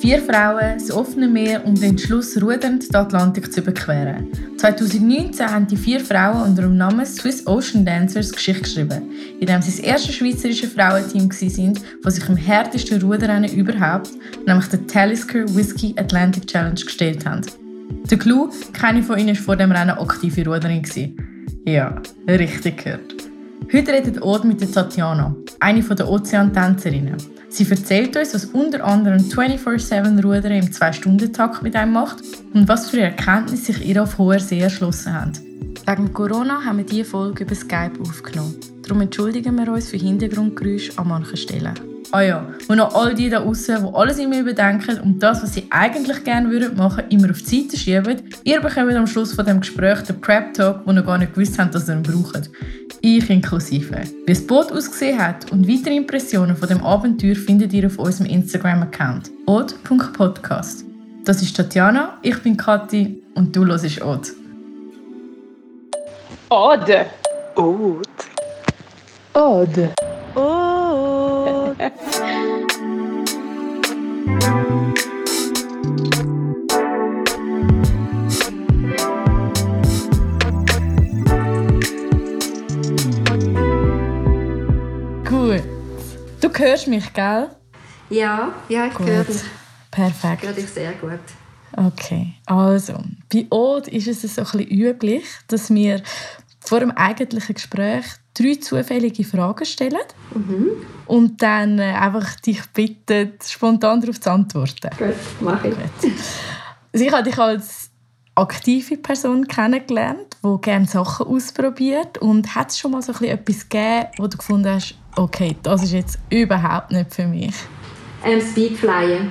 Vier Frauen, das offene Meer und den Entschluss, rudernd den Atlantik zu überqueren. 2019 haben die vier Frauen unter dem Namen Swiss Ocean Dancers Geschichte geschrieben, in dem sie das erste schweizerische Frauenteam waren, das sich im härtesten Ruderrennen überhaupt, nämlich der Talisker Whiskey Atlantic Challenge, gestellt haben. Der Clou, keine von ihnen war vor dem Rennen aktive Ruderin. Ja, richtig gehört. Heute redet Ort mit der Tatjana, eine der Ozeantänzerinnen. Sie erzählt uns, was unter anderem 24-7-Rudern im 2-Stunden-Takt mit einem macht und was für Erkenntnisse sich ihr auf hoher See erschlossen haben. Wegen Corona haben wir diese Folge über Skype aufgenommen. Darum entschuldigen wir uns für Hintergrundgeräusche an manchen Stellen. Ah ja, und noch all die da draußen, die alles immer überdenken und das, was sie eigentlich gerne würden machen, immer auf die Seite schieben. Ihr bekommt am Schluss von dem Gespräch den Prep Talk, wo ihr gar nicht gewusst habt, dass ihr ihn braucht. Ich inklusive. Wie das Boot ausgesehen hat und weitere Impressionen von dem Abenteuer findet ihr auf unserem Instagram-Account od.podcast. Das ist Tatjana, ich bin Kathi und du hörst Od. Od. Od. Od. Od. Gut. Du hörst mich, gell? Ja, ja, ich höre dich. Perfekt. Ich höre dich sehr gut. Okay, also bei Ode ist es so ein bisschen üblich, dass wir vor dem eigentlichen Gespräch drei zufällige Fragen stellen Mhm. und dann äh, einfach dich bitten, spontan darauf zu antworten. Gut, mache ich. Gut. Also ich habe dich als aktive Person kennengelernt, die gerne Sachen ausprobiert und hat es schon mal so ein bisschen etwas gegeben, wo du gefunden hast, okay, das ist jetzt überhaupt nicht für mich? Ähm, Speedflyen.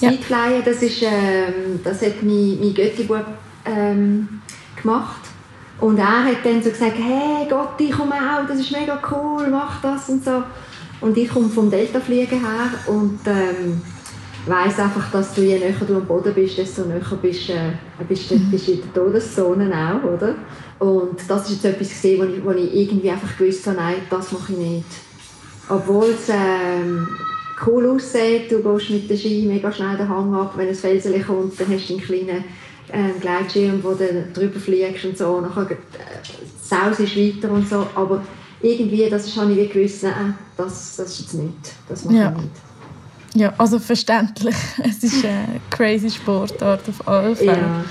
Ja. Speedflyen, das, ist, ähm, das hat mein, mein Götti-Bub ähm, gemacht. Und er hat dann so gesagt, hey Gott, ich komme auch, das ist mega cool, mach das und so. Und ich komme vom Deltafliegen her und ähm, weiss einfach, dass du je näher du am Boden bist, desto näher bist, äh, bist, du- bist in der Todeszone auch, oder? Und das ist jetzt etwas gesehen, wo ich, wo ich irgendwie einfach gewusst habe, nein, das mache ich nicht. Obwohl es ähm, cool aussieht, du gehst mit dem Ski mega schnell den Hang ab, wenn ein Felsen kommt, dann hast du einen kleinen ähm, Gleitschirm, wo du drüber fliegst und so, nachher äh, saust ist weiter und so, aber irgendwie, das ist, habe ich wie gewusst, nein, das, das ist jetzt nicht, das mache Ja. ich nicht. Ja, also verständlich. Es ist eine crazy Sportart auf alle Fälle. Ja.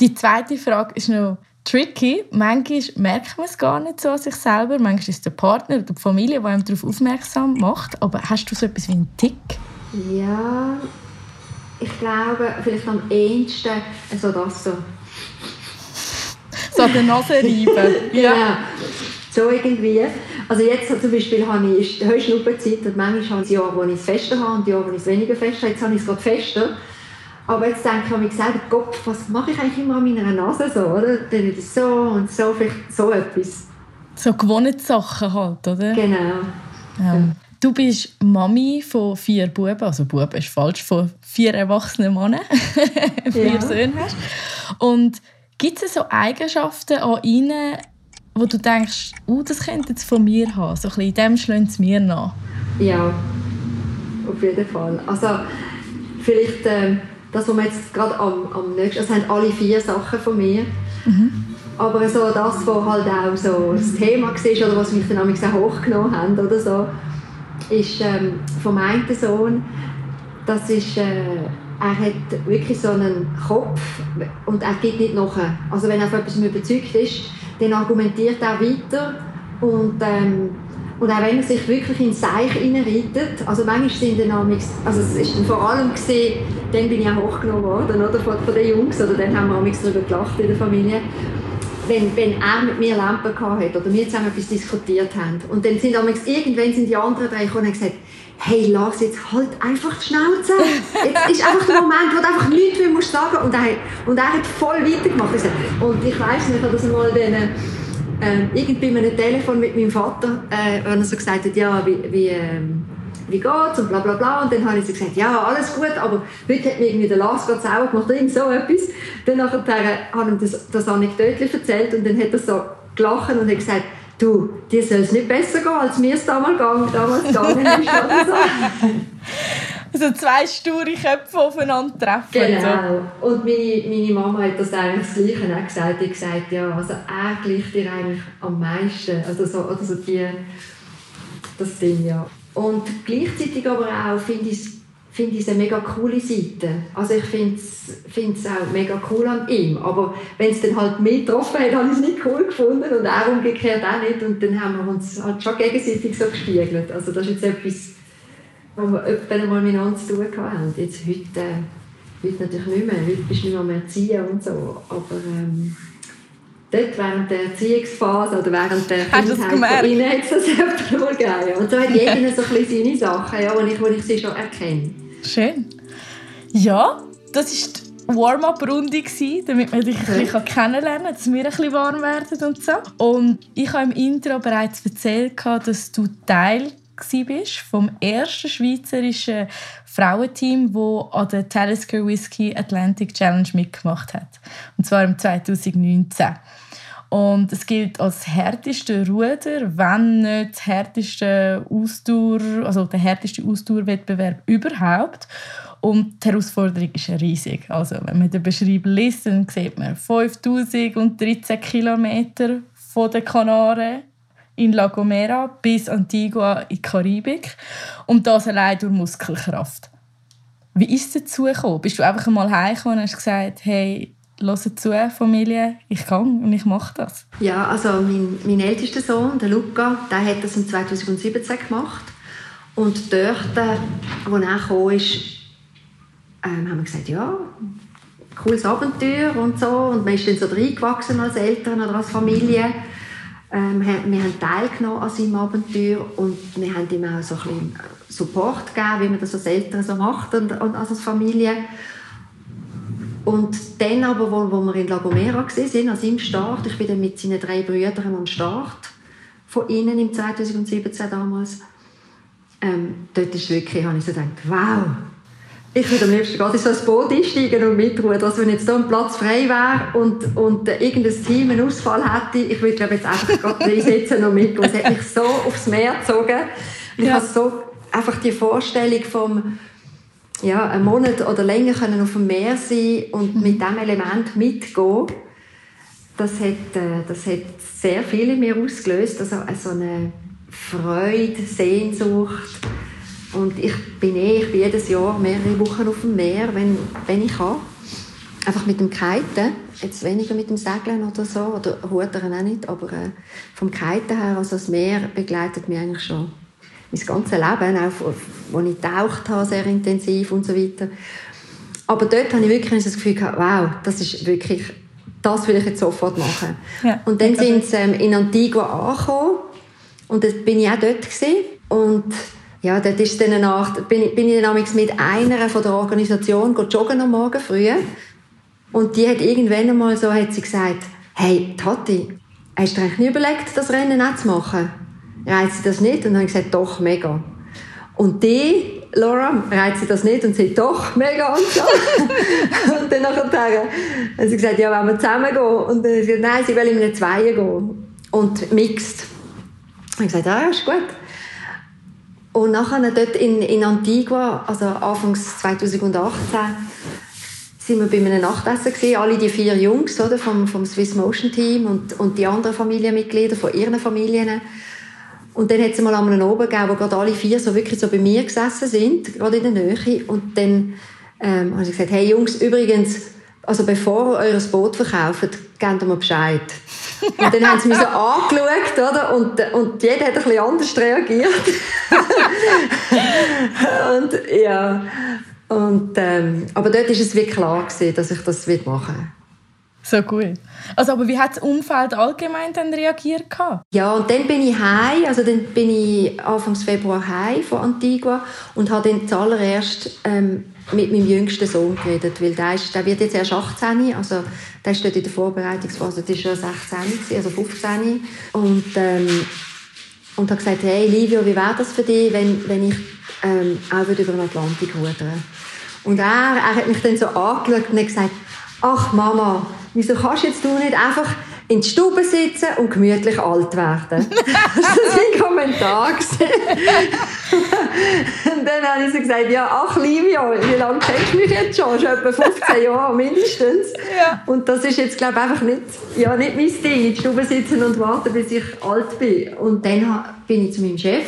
Die zweite Frage ist noch tricky. Manchmal merkt man es gar nicht so an sich selber. Manchmal ist es der Partner oder die Familie, die einem darauf aufmerksam macht. Aber hast du so etwas wie einen Tick? ja, ich glaube, vielleicht am ehesten so das so. So an der Nase reiben. Ja. So irgendwie. Also jetzt zum Beispiel habe ich Heuschnuppenzeit und manchmal habe ich Jahre, wo ich es fester habe und Jahre, wo ich es weniger fester habe. Jetzt habe ich es gerade fester. Aber jetzt denke ich mir selber, Gott, was mache ich eigentlich immer an meiner Nase so, oder? Dann wieder so und so, vielleicht so etwas. So gewohnte Sachen halt, oder? Genau. Ja. Du bist Mami von vier Buben, also Buben ist falsch, von vier erwachsenen Männern, vier Ja. Söhne hast. Und gibt es so Eigenschaften an ihnen, wo du denkst, uh, das könnte jetzt von mir haben, so ein bisschen in dem schlagen sie mir nach? Ja, auf jeden Fall. Also vielleicht ähm, das, was wir jetzt gerade am, am nächsten, das haben alle vier Sachen von mir. Aber so das, was halt auch so das Thema war oder was mich dann auch hochgenommen haben oder so, ist ähm, vom einen Sohn, das ist, äh, er hat wirklich so einen Kopf und er geht nicht nachher. Also wenn er von etwas überzeugt ist, dann argumentiert er weiter und ähm, und auch wenn er sich wirklich in Seich reinreitet, also manchmal sind dann amigs, also es ist dann vor allem gesehen, dann bin ich auch hochgenommen worden, oder, von, von den Jungs, oder dann haben wir amigs darüber gelacht in der Familie, wenn, wenn er mit mir Lampen hatte oder wir zusammen etwas diskutiert haben. Und dann sind irgendwann sind die anderen drei gekommen und haben gesagt, hey Lars, jetzt halt einfach die Schnauze. Jetzt ist einfach der Moment, wo du einfach nichts mehr musst sagen und und er hat voll weitergemacht. Sag, Und ich weiss nicht, ich habe das einmal den, ähm, irgendwie bei einem Telefon mit meinem Vater, äh, wenn er so gesagt hat, ja, wie, wie, ähm, wie geht's und bla bla bla. Und dann habe ich so gesagt, ja, alles gut, aber heute hat mir irgendwie der Lars gerade sauer gemacht, irgend so etwas. Dann nachher habe ich das, das Anekdötchen erzählt und dann hat er so gelacht und hat gesagt, du, dir soll es nicht besser gehen, als mir es damals, damals gegangen ist. Oder so. so zwei sture Köpfe aufeinandertreffen. Genau. Und meine, meine Mama hat das eigentlich das Gleiche auch gesagt. Die hat gesagt, ja, also er gleicht dir eigentlich am meisten. Also so, oder so die, das Ding, ja. Und gleichzeitig aber auch finde ich finde ich es eine mega coole Seite. Also ich finde es auch mega cool an ihm. Aber wenn es dann halt mich getroffen hat, habe ich es nicht cool gefunden und er umgekehrt auch nicht. Und dann haben wir uns halt schon gegenseitig so gespiegelt. Also das ist jetzt etwas, wo wir öfter mal miteinander zu tun haben. Jetzt heute, äh, heute natürlich nicht mehr. Heute bist du nicht mehr erziehen und so. Aber ähm, dort während der Erziehungsphase oder während der Kindheit von ihnen hat es das gegeben. Und so hat jeder so ein bisschen seine Sachen, ja, wo, ich, wo ich sie schon erkenne. Schön. Ja, das ist Warm-up-Runde, damit man dich ein bisschen kennenlernen kann, dass wir ein bisschen warm werden und so. Und ich habe im Intro bereits erzählt, dass du Teil bist vom ersten schweizerischen Frauenteam, das an der Talisker Whisky Atlantic Challenge mitgemacht hat. Und zwar im 2019. Und es gilt als härteste Ruder, wenn nicht härteste Ausdauer, also der härteste Ausdauerwettbewerb überhaupt. Und die Herausforderung ist riesig. Also, wenn man den Beschreibung liest, dann sieht man 5013 Kilometer von den Kanaren in La Gomera bis Antigua in die Karibik. Und das allein durch Muskelkraft. Wie ist es dazu gekommen? Bist du einfach einmal heimgekommen und hast gesagt, hey, hört zu, Familie, ich kann und ich mache das. Ja, also mein, mein ältester Sohn, der Luca, der hat das im 2017 gemacht. Und dort, als er gekommen ist, ähm, haben wir gesagt, ja, cooles Abenteuer und so. Und man ist dann so reingewachsen als Eltern oder als Familie. Ähm, wir haben teilgenommen an seinem Abenteuer und wir haben ihm auch so ein bisschen Support gegeben, wie man das als Eltern so macht und, und als Familie. Und dann aber, wo, wo wir in La Gomera waren, an seinem Start, ich bin dann mit seinen drei Brüdern am Start von ihnen im 2017 damals, ähm, dort ist wirklich, habe ich so gedacht, wow, ich würde am liebsten gerade in so ein Boot einsteigen und mitruhen, dass wenn jetzt hier ein Platz frei wäre und, und äh, irgendein Team einen Ausfall hätte, ich würde glaube jetzt einfach gerade reinsitzen und mitgehen. Es hat mich so aufs Meer gezogen. Ich ja. habe so einfach die Vorstellung vom ja, einen Monat oder länger können auf dem Meer sein und mhm. mit diesem Element mitgehen, das hat, äh, das hat sehr viel in mir ausgelöst. Also, also eine Freude, Sehnsucht. Und ich bin eh, ich bin jedes Jahr mehrere Wochen auf dem Meer, wenn, wenn ich kann. Einfach mit dem Kiten, jetzt weniger mit dem Segeln oder so, oder Rudern auch nicht, aber äh, vom Kiten her, also das Meer begleitet mich eigentlich schon mein ganzes Leben, auch wo ich getaucht habe, sehr intensiv und so weiter. Aber dort habe ich wirklich das Gefühl gehabt, wow, das ist wirklich, das will ich jetzt sofort machen. Ja. Und dann sind sie ähm, in Antigua angekommen und dann bin ich auch dort gewesen. und ja, dort ist dann Nacht, bin, ich, bin ich dann mit einer von der Organisation joggen am Morgen früh und die hat irgendwann einmal so hat sie gesagt, hey Tati, hast du eigentlich nie überlegt, das Rennen auch zu machen? Reizt sie das nicht? Und dann habe ich gesagt, doch, mega. Und die, Laura, reizt sie das nicht? Und sie doch, mega und so. und dann nachher hat sie gesagt, ja, wollen wir zusammen gehen? Und dann habe ich gesagt, nein, sie will in einem Zweier gehen. Und mixed. Und ich gesagt, ja, ist gut. Und nachher dort in, in Antigua, also Anfangs 2018, sind wir bei einem Nachtessen gesehen, alle die vier Jungs oder, vom, vom Swiss Motion Team und, und die anderen Familienmitglieder von ihren Familien. Und dann hat es mal einen oben gegeben, wo gerade alle vier so wirklich so bei mir gesessen sind, gerade in der Nähe. Und dann ähm, habe ich gesagt, hey Jungs, übrigens, also bevor ihr euer Boot verkauft, gebt mir Bescheid. Und dann haben sie mich so angeschaut, oder? Und, und jeder hat ein bisschen anders reagiert. und, ja. Und, ähm, aber dort war es wirklich klar, gewesen, dass ich das machen will. So cool. Also, aber wie hat das Umfeld allgemein dann reagiert? Ja, und dann bin ich heim, also dann bin ich Anfang Februar heim von Antigua und habe dann zuallererst ähm, mit meinem jüngsten Sohn geredet, weil der, ist, der wird jetzt erst 18, also der steht in der Vorbereitungsphase, der ist schon 16, also 15 und ähm, und habe gesagt, hey Livio, wie wäre das für dich, wenn, wenn ich ähm, auch über den Atlantik rudern Und er, er hat mich dann so angeschaut und hat gesagt, ach Mama, wieso kannst jetzt du nicht einfach in die Stube sitzen und gemütlich alt werden. das war sein Kommentar. und dann habe ich so gesagt, ja, ach Livia, wie lange kennst du mich jetzt schon? Schon etwa 15 Jahre mindestens. Ja. Und das ist jetzt, glaube ich, einfach nicht, ja, nicht mein Ding, in die Stube sitzen und warten, bis ich alt bin. Und dann bin ich zu meinem Chef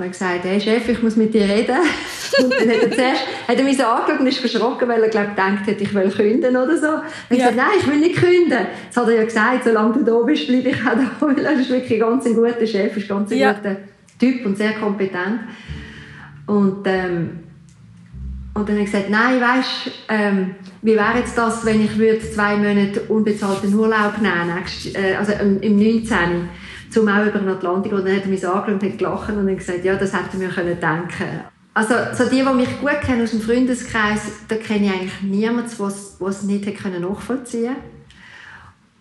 und habe gesagt, hey Chef, ich muss mit dir reden. Und dann hat er zuerst hat er mich so angeschaut und ist verschrocken, weil er glaub, gedacht hat, ich will künden oder so. Und ich Ja. gesagt, nein, ich will nicht künden. Das hat er ja gesagt, solange du da bist, bleibe ich auch da. Weil er ist wirklich ganz ein guter Chef, ist ganz ein Ja. guter Typ und sehr kompetent. Und, ähm, und dann habe ich gesagt, nein, weißt, ähm, wie wäre jetzt das, wenn ich würde zwei Monate unbezahlten Urlaub nehmen nächst, äh, also im, im 19. zum auch über den Atlantik. Und dann hat er mich angeschaut und hat gelacht und dann gesagt, ja, das hätte mir können denken Also so die, die mich gut kennen aus dem Freundeskreis, da kenne ich eigentlich niemanden, der es nicht hat können nachvollziehen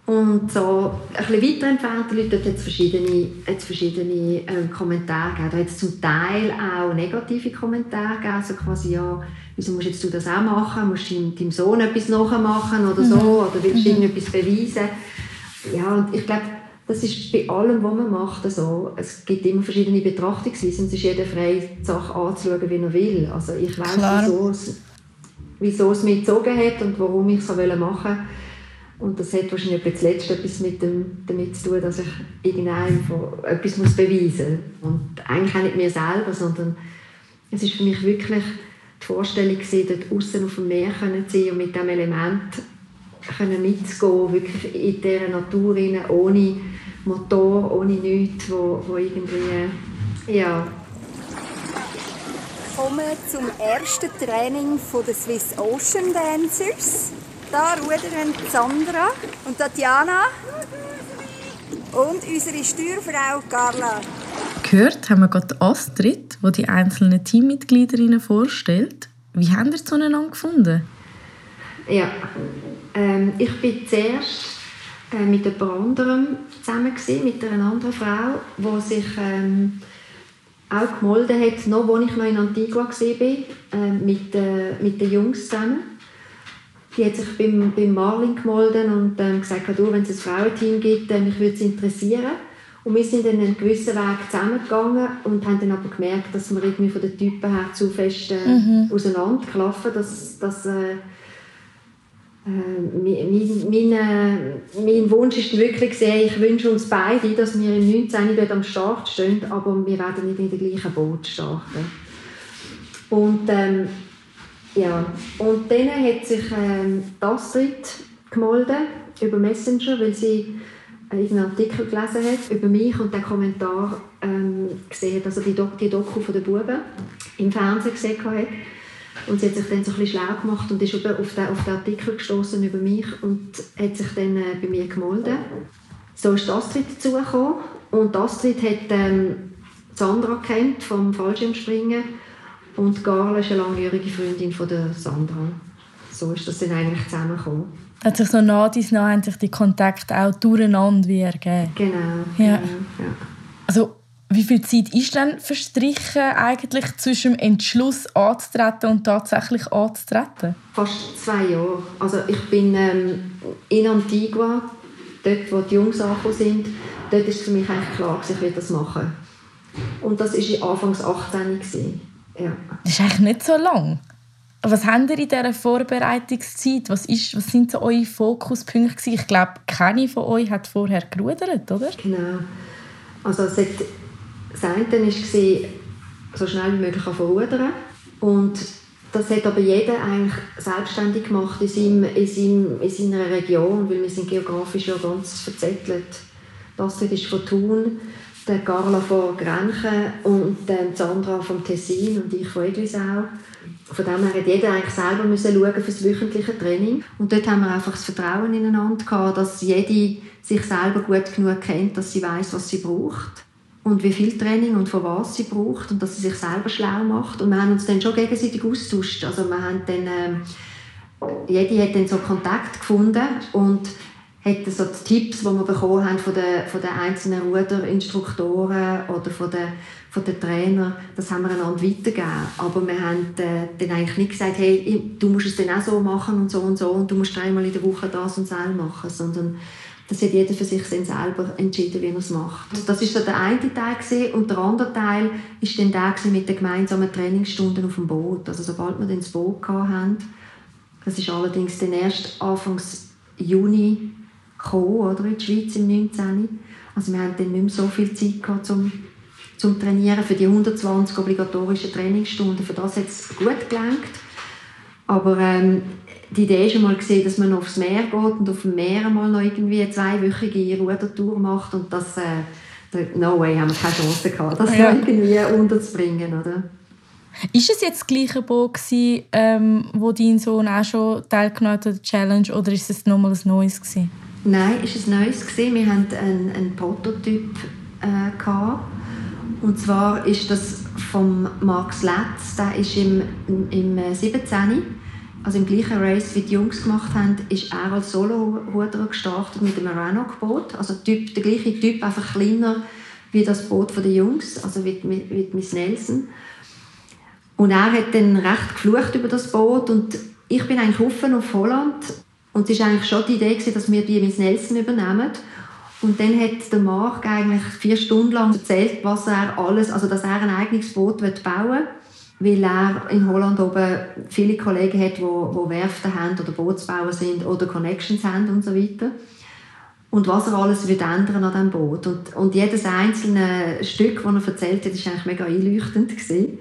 und so ein bisschen weiter entfernte Leute, dort hat es verschiedene, hat's verschiedene ähm, Kommentare gegeben. Da hat es zum Teil auch negative Kommentare gegeben, so quasi, ja, wieso musst jetzt du das auch machen? Musst du deinem, Sohn etwas nachmachen oder so? Oder willst du irgendetwas beweisen? Ja, und ich glaube, das ist bei allem, was man macht, so. Es gibt immer verschiedene Betrachtungsweisen. Es ist jeder frei, die Sache anzuschauen, wie er will. Also ich weiß, wieso es, wieso es mich gezogen hat und warum ich es so machen wollte. Und das hat wahrscheinlich etwa zuletzt etwas mit dem, damit zu tun, dass ich irgendeinem von- etwas muss beweisen muss. Und eigentlich auch nicht mir selber, sondern es ist für mich wirklich die Vorstellung gewesen, dort außen auf dem Meer können zu sein und mit diesem Element können mitzugehen, wirklich in dieser Natur rein, ohne Motor, ohne nichts, wo, wo irgendwie, ja, kommen zum ersten Training von der Swiss Ocean Dancers. Da rudern Sandra und Tatjana und unsere Steuerfrau Carla. Gehört haben wir gerade Astrid, die die einzelnen Teammitgliederinnen vorstellt. Wie haben ihr zueinander gefunden? Ja, ähm, ich bin zuerst äh, mit jemand anderem zusammen gewesen, mit einer anderen Frau, die sich ähm, auch gemolden hat, noch als ich noch in Antigua war, äh, mit, äh, mit den Jungs zusammen. Die hat sich beim, beim Marlin gemolden und ähm, gesagt, du, wenn es ein Frauenteam gibt, äh, mich würde es interessieren. Und wir sind dann einen gewissen Weg zusammengegangen und haben dann aber gemerkt, dass wir irgendwie von den Typen her zu fest äh, auseinanderklaffen, dass, dass äh, mein, mein, mein, mein Wunsch ist wirklich sehr, ich wünsche uns beide, dass wir im 19. dort am Start stehen, aber wir werden nicht in der gleichen Boot starten. Und, ähm, ja. und dann hat sich ähm, die Astrid gemeldet über Messenger, weil sie einen Artikel gelesen hat über mich und den Kommentar ähm, gesehen hat, also die, Dok die Doku von den Buben im Fernsehen gesehen hat. Und sie hat sich dann so ein bisschen schlau gemacht und ist über, auf, den, auf den Artikel gestoßen über mich und hat sich dann äh, bei mir gemeldet. So ist Astrid dazugekommen. Und Astrid hat ähm, Sandra kennt vom Fallschirmspringen und Carla ist eine langjährige Freundin von der Sandra. So ist das dann eigentlich zusammengekommen. Hat sich so nah dies nah haben sich die Kontakte auch durcheinander wie ergeben. Genau. Ja. genau, ja. Also, wie viel Zeit ist dann verstrichen eigentlich zwischen dem Entschluss anzutreten und tatsächlich anzutreten? Fast zwei Jahre. Also ich bin ähm, in Antigua, dort wo die Jungs angekommen sind, dort war für mich eigentlich klar, ich will das machen. Und das war Anfangs 18. gewesen. Ja. Das ist eigentlich nicht so lang. Was habt ihr in dieser Vorbereitungszeit? Was, ist, was sind so eure Fokuspunkte? gewesen? Ich glaube, keine von euch hat vorher gerudert, oder? Genau. Also es hat, das eine war, so schnell wie möglich verrudern. Und das hat aber jeder eigentlich selbstständig gemacht in, seinem, in, seinem, in seiner Region, weil wir sind geografisch ja ganz verzettelt. Das ist von Thun, der Carla von Grenchen und ähm, Sandra vom Tessin und ich von Eglisau. Von dem her hat jeder eigentlich selber müssen schauen für das wöchentliche Training. Und dort haben wir einfach das Vertrauen ineinander gehabt, dass jede sich selber gut genug kennt, dass sie weiß, was sie braucht und wie viel Training und von was sie braucht und dass sie sich selber schlau macht. Und wir haben uns dann schon gegenseitig austauscht. Also wir haben dann, ähm, jede hat dann so Kontakt gefunden und hat so die Tipps, die wir bekommen haben von den, von den einzelnen Ruderinstruktoren oder von den, von den Trainern, das haben wir einander weitergegeben. Aber wir haben äh, dann eigentlich nicht gesagt, hey, du musst es dann auch so machen und so und so und du musst dreimal in der Woche das und das machen, sondern Das hat jeder für sich selber entschieden, wie er es macht. Das ist so der eine Teil gewesen. und der andere Teil ist dann der mit den gemeinsamen Trainingsstunden auf dem Boot. Also sobald wir dann das Boot hatten, das ist allerdings dann erst Anfangs Juni gekommen, oder, in die Schweiz im 19. Also wir haben dann nicht mehr so viel Zeit gehabt, zum, zum Trainieren für die 120 obligatorischen Trainingsstunden. Für das hat es gut gelangt. Aber ähm, die Idee ist einmal gesehen, dass man aufs Meer geht und auf dem Meer mal noch irgendwie eine zweiwöchige Rudertour macht und das äh, no way, haben wir keine Chance gehabt, das ja. irgendwie unterzubringen, oder? Ist es jetzt das gleiche Boot gewesen, ähm, wo dein Sohn auch schon teilgenommen hat an der Challenge oder ist es nochmal ein neues gewesen? Nein, es ist ein neues gewesen. Wir hatten einen, einen Prototyp äh, gehabt. und zwar ist das vom Max Letz, der ist im, im 17 also im gleichen Race, wie die Jungs gemacht haben, ist er als Solo-Ruderer gestartet mit einem Rannock-Boot. Also typ, der gleiche Typ, einfach kleiner wie das Boot der Jungs, also wie, wie, wie Miss Nelson. Und er hat dann recht geflucht über das Boot und ich bin eigentlich offen auf Holland und es war eigentlich schon die Idee, dass wir die Miss Nelson übernehmen. Und dann hat der Marc eigentlich vier Stunden lang erzählt, was er alles, also dass er ein eigenes Boot bauen will weil er in Holland oben viele Kollegen hat, die, die Werften haben oder Bootsbauer sind oder Connections haben und so weiter. Und was er alles wird ändern an diesem Boot. Und, und jedes einzelne Stück, das er erzählt hat, war eigentlich mega einleuchtend. Gewesen.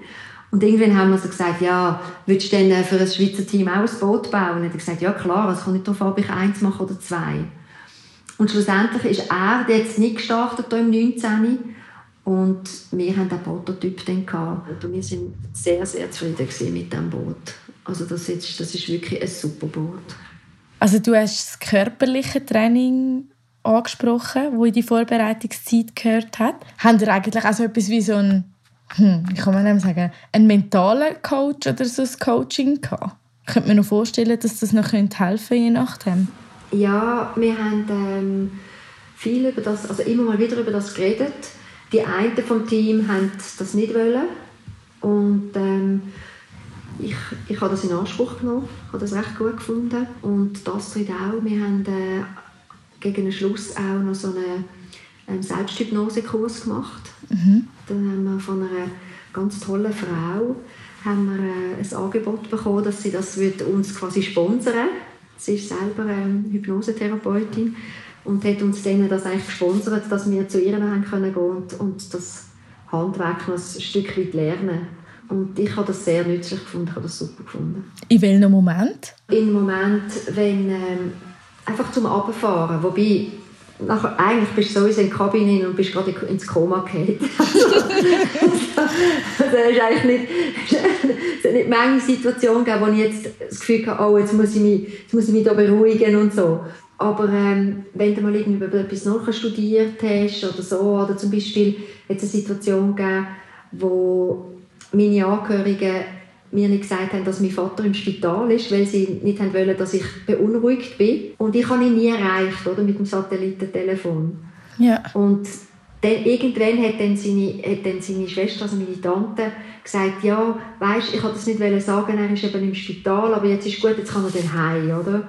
Und irgendwann haben wir so gesagt, ja, willst du denn für ein Schweizer Team auch ein Boot bauen? Und er hat gesagt, ja klar, es kommt nicht darauf an, ob ich eins mache oder zwei. Und schlussendlich ist er jetzt nicht gestartet hier im 19. Und wir haben den Prototyp dann gehabt. Und wir sind sehr, sehr zufrieden mit diesem Boot. Also das ist, das ist wirklich ein super Boot. Also du hast das körperliche Training angesprochen, wo in die Vorbereitungszeit gehört hat. Haben ihr eigentlich auch so etwas wie so ein, hm, ich kann mal sagen, einen mentalen Coach oder so ein Coaching gehabt? Könnte mir noch vorstellen, dass das noch helfen könnte, je nachdem. Ja, wir haben ähm, viel über das, also immer mal wieder über das geredet die einen vom Team haben das nicht wollen und ähm, ich, ich habe das in Anspruch genommen, habe das recht gut gefunden und das Astrid auch. Wir haben äh, gegen den Schluss auch noch so einen ähm, Selbsthypnosekurs gemacht. Mhm. Dann haben wir von einer ganz tollen Frau haben wir, äh, ein Angebot bekommen, dass sie das uns quasi sponsern Sie ist selber ähm, Hypnosetherapeutin und hat uns dann das eigentlich gesponsert, dass wir zu ihr haben können gehen und, und das Handwerk noch ein Stück weit lernen. Und ich habe das sehr nützlich gefunden, ich habe das super gefunden. In welchem Moment? In Moment, wenn ähm, einfach zum Abfahren, wobei nachher, eigentlich bist du sowieso in die Kabine und bist gerade ins Koma gefallen. das ist eigentlich nicht, es hat nicht manche Situationen gegeben, wo ich jetzt das Gefühl hatte, oh, jetzt muss ich mich, jetzt muss ich mich da beruhigen und so. Aber ähm, wenn du mal irgendwie etwas nachstudiert hast oder so, oder zum Beispiel jetzt eine Situation gegeben, wo meine Angehörigen mir nicht gesagt haben, dass mein Vater im Spital ist, weil sie nicht haben wollen, dass ich beunruhigt bin. Und ich habe ihn nie erreicht, oder, mit dem Satellitentelefon. Ja. Und dann, irgendwann hat dann, seine, hat dann seine Schwester, also meine Tante, gesagt, ja, weißt, ich wollte das nicht sagen, er ist eben im Spital, aber jetzt ist gut, jetzt kann er dann heim, oder?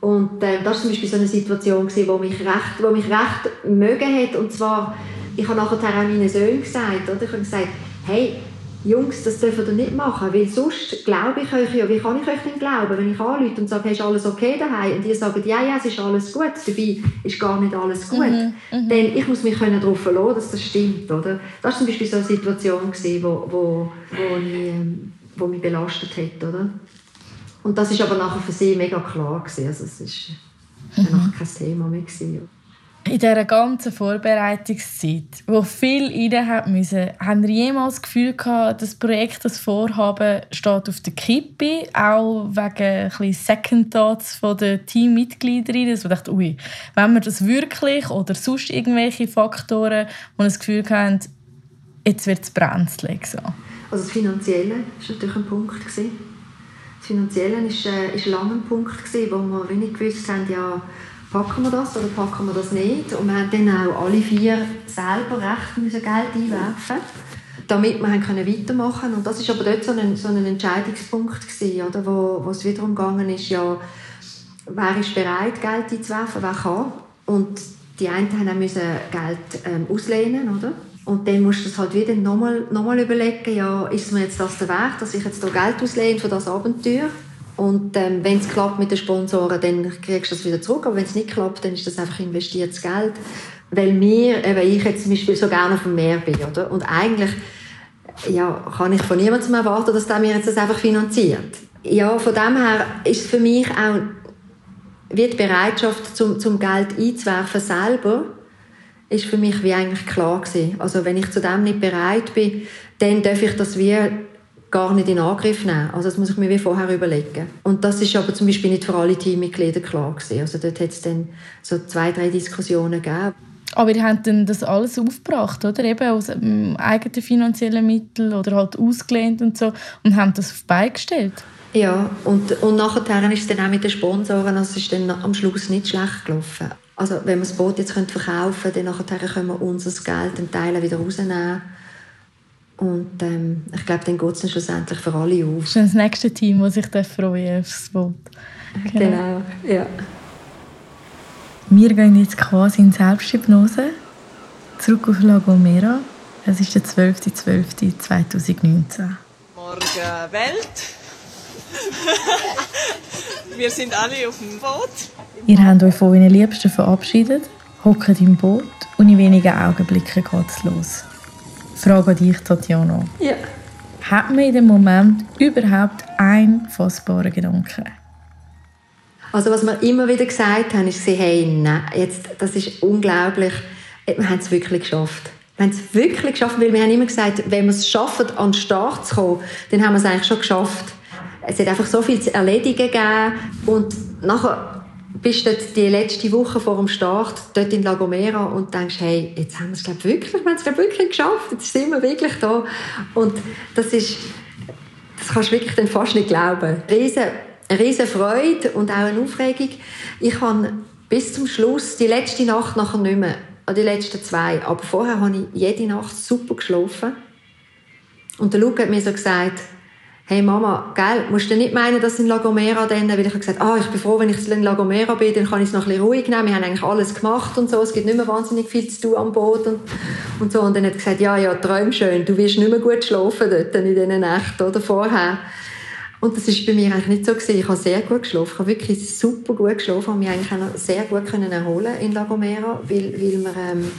Und äh, das war zum Beispiel so eine Situation, die mich recht, wo mich recht mögen hat. Und zwar, ich habe nachher auch meinen Söhnen gesagt, oder? ich habe gesagt, hey, Jungs, das dürfen ihr nicht machen, weil sonst glaube ich euch ja, wie kann ich euch denn glauben, wenn ich anrufe und sage, ist alles okay daheim? Und die sagen, ja, ja, es ist alles gut, dabei ist gar nicht alles gut. Mhm, mhm. Denn ich muss mich darauf verlassen, dass das stimmt, oder? Das war zum Beispiel so eine Situation, die wo, wo, wo, mich, wo mich belastet hat, oder? Und das ist aber nachher für sie mega klar gewesen. Also es ist mhm. nachher kein Thema mehr gewesen. In dieser ganzen Vorbereitungszeit, wo viel rein hat müssen, haben Sie jemals das Gefühl gehabt, das Projekt, das Vorhaben steht auf der Kippe, auch wegen ein Second Thoughts von den Teammitgliedern, dass man dachte, ui, wenn wir das wirklich oder sonst irgendwelche Faktoren, wo das Gefühl haben, jetzt wird es brenzlig. So. Also das Finanzielle war natürlich ein Punkt. Gewesen Finanzielle war äh, ist lange ein Punkt, gewesen, wo wir wenig gewusst haben, ja, packen wir das oder packen wir das nicht. Und wir haben dann auch alle vier selber recht müssen Geld einwerfen damit wir können weitermachen können. Und das war aber dort so ein, so ein Entscheidungspunkt, gewesen, oder, wo, wo es wiederum gegangen ist, ja, wer ist bereit, Geld einzuwerfen, wer kann. Und die einen müssen Geld ähm, auslehnen, oder? Und dann musst du es halt wieder nochmal noch mal überlegen, ja, ist mir jetzt das der Wert, dass ich jetzt hier Geld auslehne für das Abenteuer? Und ähm, wenn es klappt mit den Sponsoren, dann kriegst du das wieder zurück. Aber wenn es nicht klappt, dann ist das einfach investiertes Geld. Weil wir, eben ich jetzt zum Beispiel so gerne auf dem Meer bin, oder? Und eigentlich ja, kann ich von niemandem erwarten, dass der mir jetzt das einfach finanziert. Ja, von dem her ist für mich auch wie die Bereitschaft, zum, zum Geld einzuwerfen selber, ist für mich wie eigentlich klar gewesen. Also wenn ich zu dem nicht bereit bin, dann darf ich das wie gar nicht in Angriff nehmen. Also das muss ich mir wie vorher überlegen. Und das ist aber zum Beispiel nicht für alle Teammitglieder klar gewesen. Also dort hat es dann so zwei, drei Diskussionen gegeben. Aber ihr habt dann das alles aufgebracht, oder? Eben aus ähm, eigenen finanziellen Mitteln oder halt ausgelehnt und so und haben das auf die gestellt. Ja, und, und nachher ist es dann auch mit den Sponsoren, also es ist dann am Schluss nicht schlecht gelaufen. Also wenn wir das Boot jetzt verkaufen können, dann nachher können wir unser Geld, den Teil wieder rausnehmen. Und ähm, ich glaube, dann geht es dann schlussendlich für alle auf. Das ist das nächste Team, das sich freuen aufs Boot. Genau. genau, ja. Wir gehen jetzt quasi in Selbsthypnose. Zurück auf La Gomera. Es ist der 12.12.2019. Morgen Welt. Wir sind alle auf dem Boot. Ihr habt euch von euren Liebsten verabschiedet, hockt im Boot und in wenigen Augenblicken geht es los. Frage an dich, Tatjana. Ja. Hat man in dem Moment überhaupt einen fassbaren Gedanken? Also was wir immer wieder gesagt haben, ist, hey, nein, jetzt, das ist unglaublich, wir haben es wirklich geschafft. Wir haben es wirklich geschafft, weil wir haben immer gesagt, wenn wir es schaffen, an den Start zu kommen, dann haben wir es eigentlich schon geschafft. Es hat einfach so viel zu erledigen gegeben und nachher bist du die letzte Woche vor dem Start dort in La Gomera und denkst, hey, jetzt haben wir es glaub, wirklich, wir haben es wirklich geschafft, jetzt sind wir wirklich da. Und das ist, das kannst du wirklich dann fast nicht glauben. Riesen, riesen Freude und auch eine Aufregung. Ich habe bis zum Schluss, die letzte Nacht nachher nicht mehr, die letzten zwei, aber vorher habe ich jede Nacht super geschlafen. Und der Luke hat mir so gesagt, hey Mama, gell, musst du nicht meinen, dass in La Gomera dann, weil ich habe gesagt, ah, ich bin froh, wenn ich in La Gomera bin, dann kann ich es noch ein bisschen ruhig nehmen, wir haben eigentlich alles gemacht und so, es gibt nicht mehr wahnsinnig viel zu tun am Boot und, und so. Und dann hat er gesagt, ja, ja, träum schön, du wirst nicht mehr gut schlafen dort in diesen Nächten oder vorher. Und das ist bei mir eigentlich nicht so gewesen. Ich habe sehr gut geschlafen, ich habe wirklich super gut geschlafen und mich eigentlich auch sehr gut können erholen in La Gomera, weil, weil wir, ähm,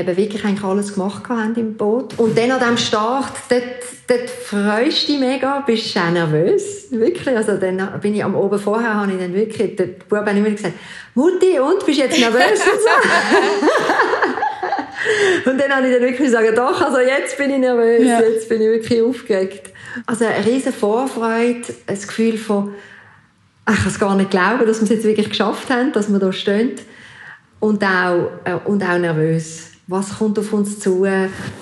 eben wirklich eigentlich alles gemacht haben im Boot. Und dann an diesem Start, dort, dort freust du dich mega, bist auch nervös, wirklich. Also dann bin ich am Oben vorher, habe ich dann wirklich, der Bub hat immer gesagt, Mutti, und, bist du jetzt nervös? und dann habe ich dann wirklich gesagt, doch, also jetzt bin ich nervös, ja. jetzt bin ich wirklich aufgeregt. Also eine riesen Vorfreude, ein Gefühl von, ich kann es gar nicht glauben, dass wir es jetzt wirklich geschafft haben, dass wir da stehen. Und auch, äh, und auch nervös was kommt auf uns zu,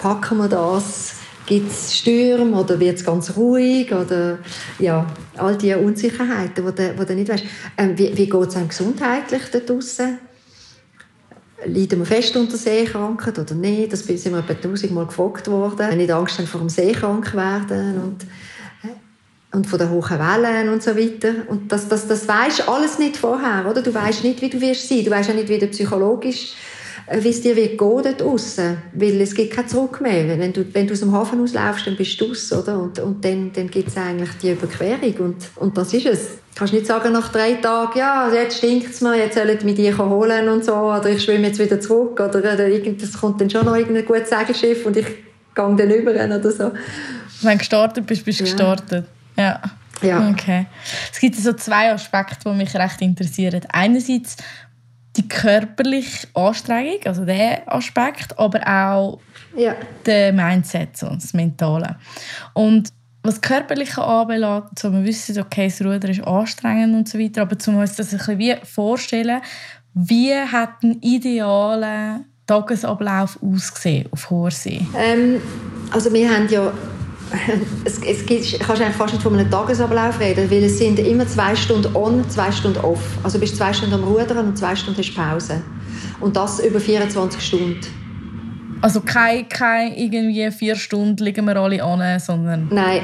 packen wir das, gibt es Stürme oder wird es ganz ruhig oder ja, all diese Unsicherheiten, die du, du nicht weißt. Ähm, wie wie geht es einem gesundheitlich da draussen? Leiden wir fest unter Seekrankheit oder nicht? Das sind wir etwa tausendmal gefragt worden. Nicht Angst haben vor dem Seekrank werden und und von den hohen Wellen und so weiter. Und das, das, das weisst alles nicht vorher, oder? Du weißt nicht, wie du wirst sein. Du weißt auch nicht, wie du psychologisch äh, wie es dir wird gehen dort draussen. Weil es gibt kein Zurück mehr. Wenn du, wenn du aus dem Hafen auslaufst, dann bist du aus, oder? Und, und dann, dann gibt es eigentlich die Überquerung. Und, und das ist es. Du kannst nicht sagen nach drei Tagen, ja, jetzt stinkt es mir, jetzt sollen wir dich holen und so, oder ich schwimme jetzt wieder zurück, oder, oder es kommt dann schon noch irgendein gutes Segelschiff und ich gehe dann über oder so. Wenn du gestartet bist, bist du ja. gestartet. Ja. Ja. Okay. Es gibt so zwei Aspekte, die mich recht interessieren. Einerseits die körperliche Anstrengung, also der Aspekt, aber auch ja. der Mindset, so das Mentale. Und was körperliche anbelangt, so wir wissen, okay, das Ruder ist anstrengend und so weiter, aber um uns das ein bisschen wie vorstellen, wie hat ein idealer Tagesablauf ausgesehen auf hoher See? Ähm, also wir haben ja es, es gibt, kannst eigentlich fast nicht von einem Tagesablauf reden, weil es sind immer zwei Stunden on, zwei Stunden off. Also du bist zwei Stunden am Rudern und zwei Stunden hast Pause. Und das über 24 Stunden. Also kein, kein irgendwie vier Stunden liegen wir alle an, sondern... Nein.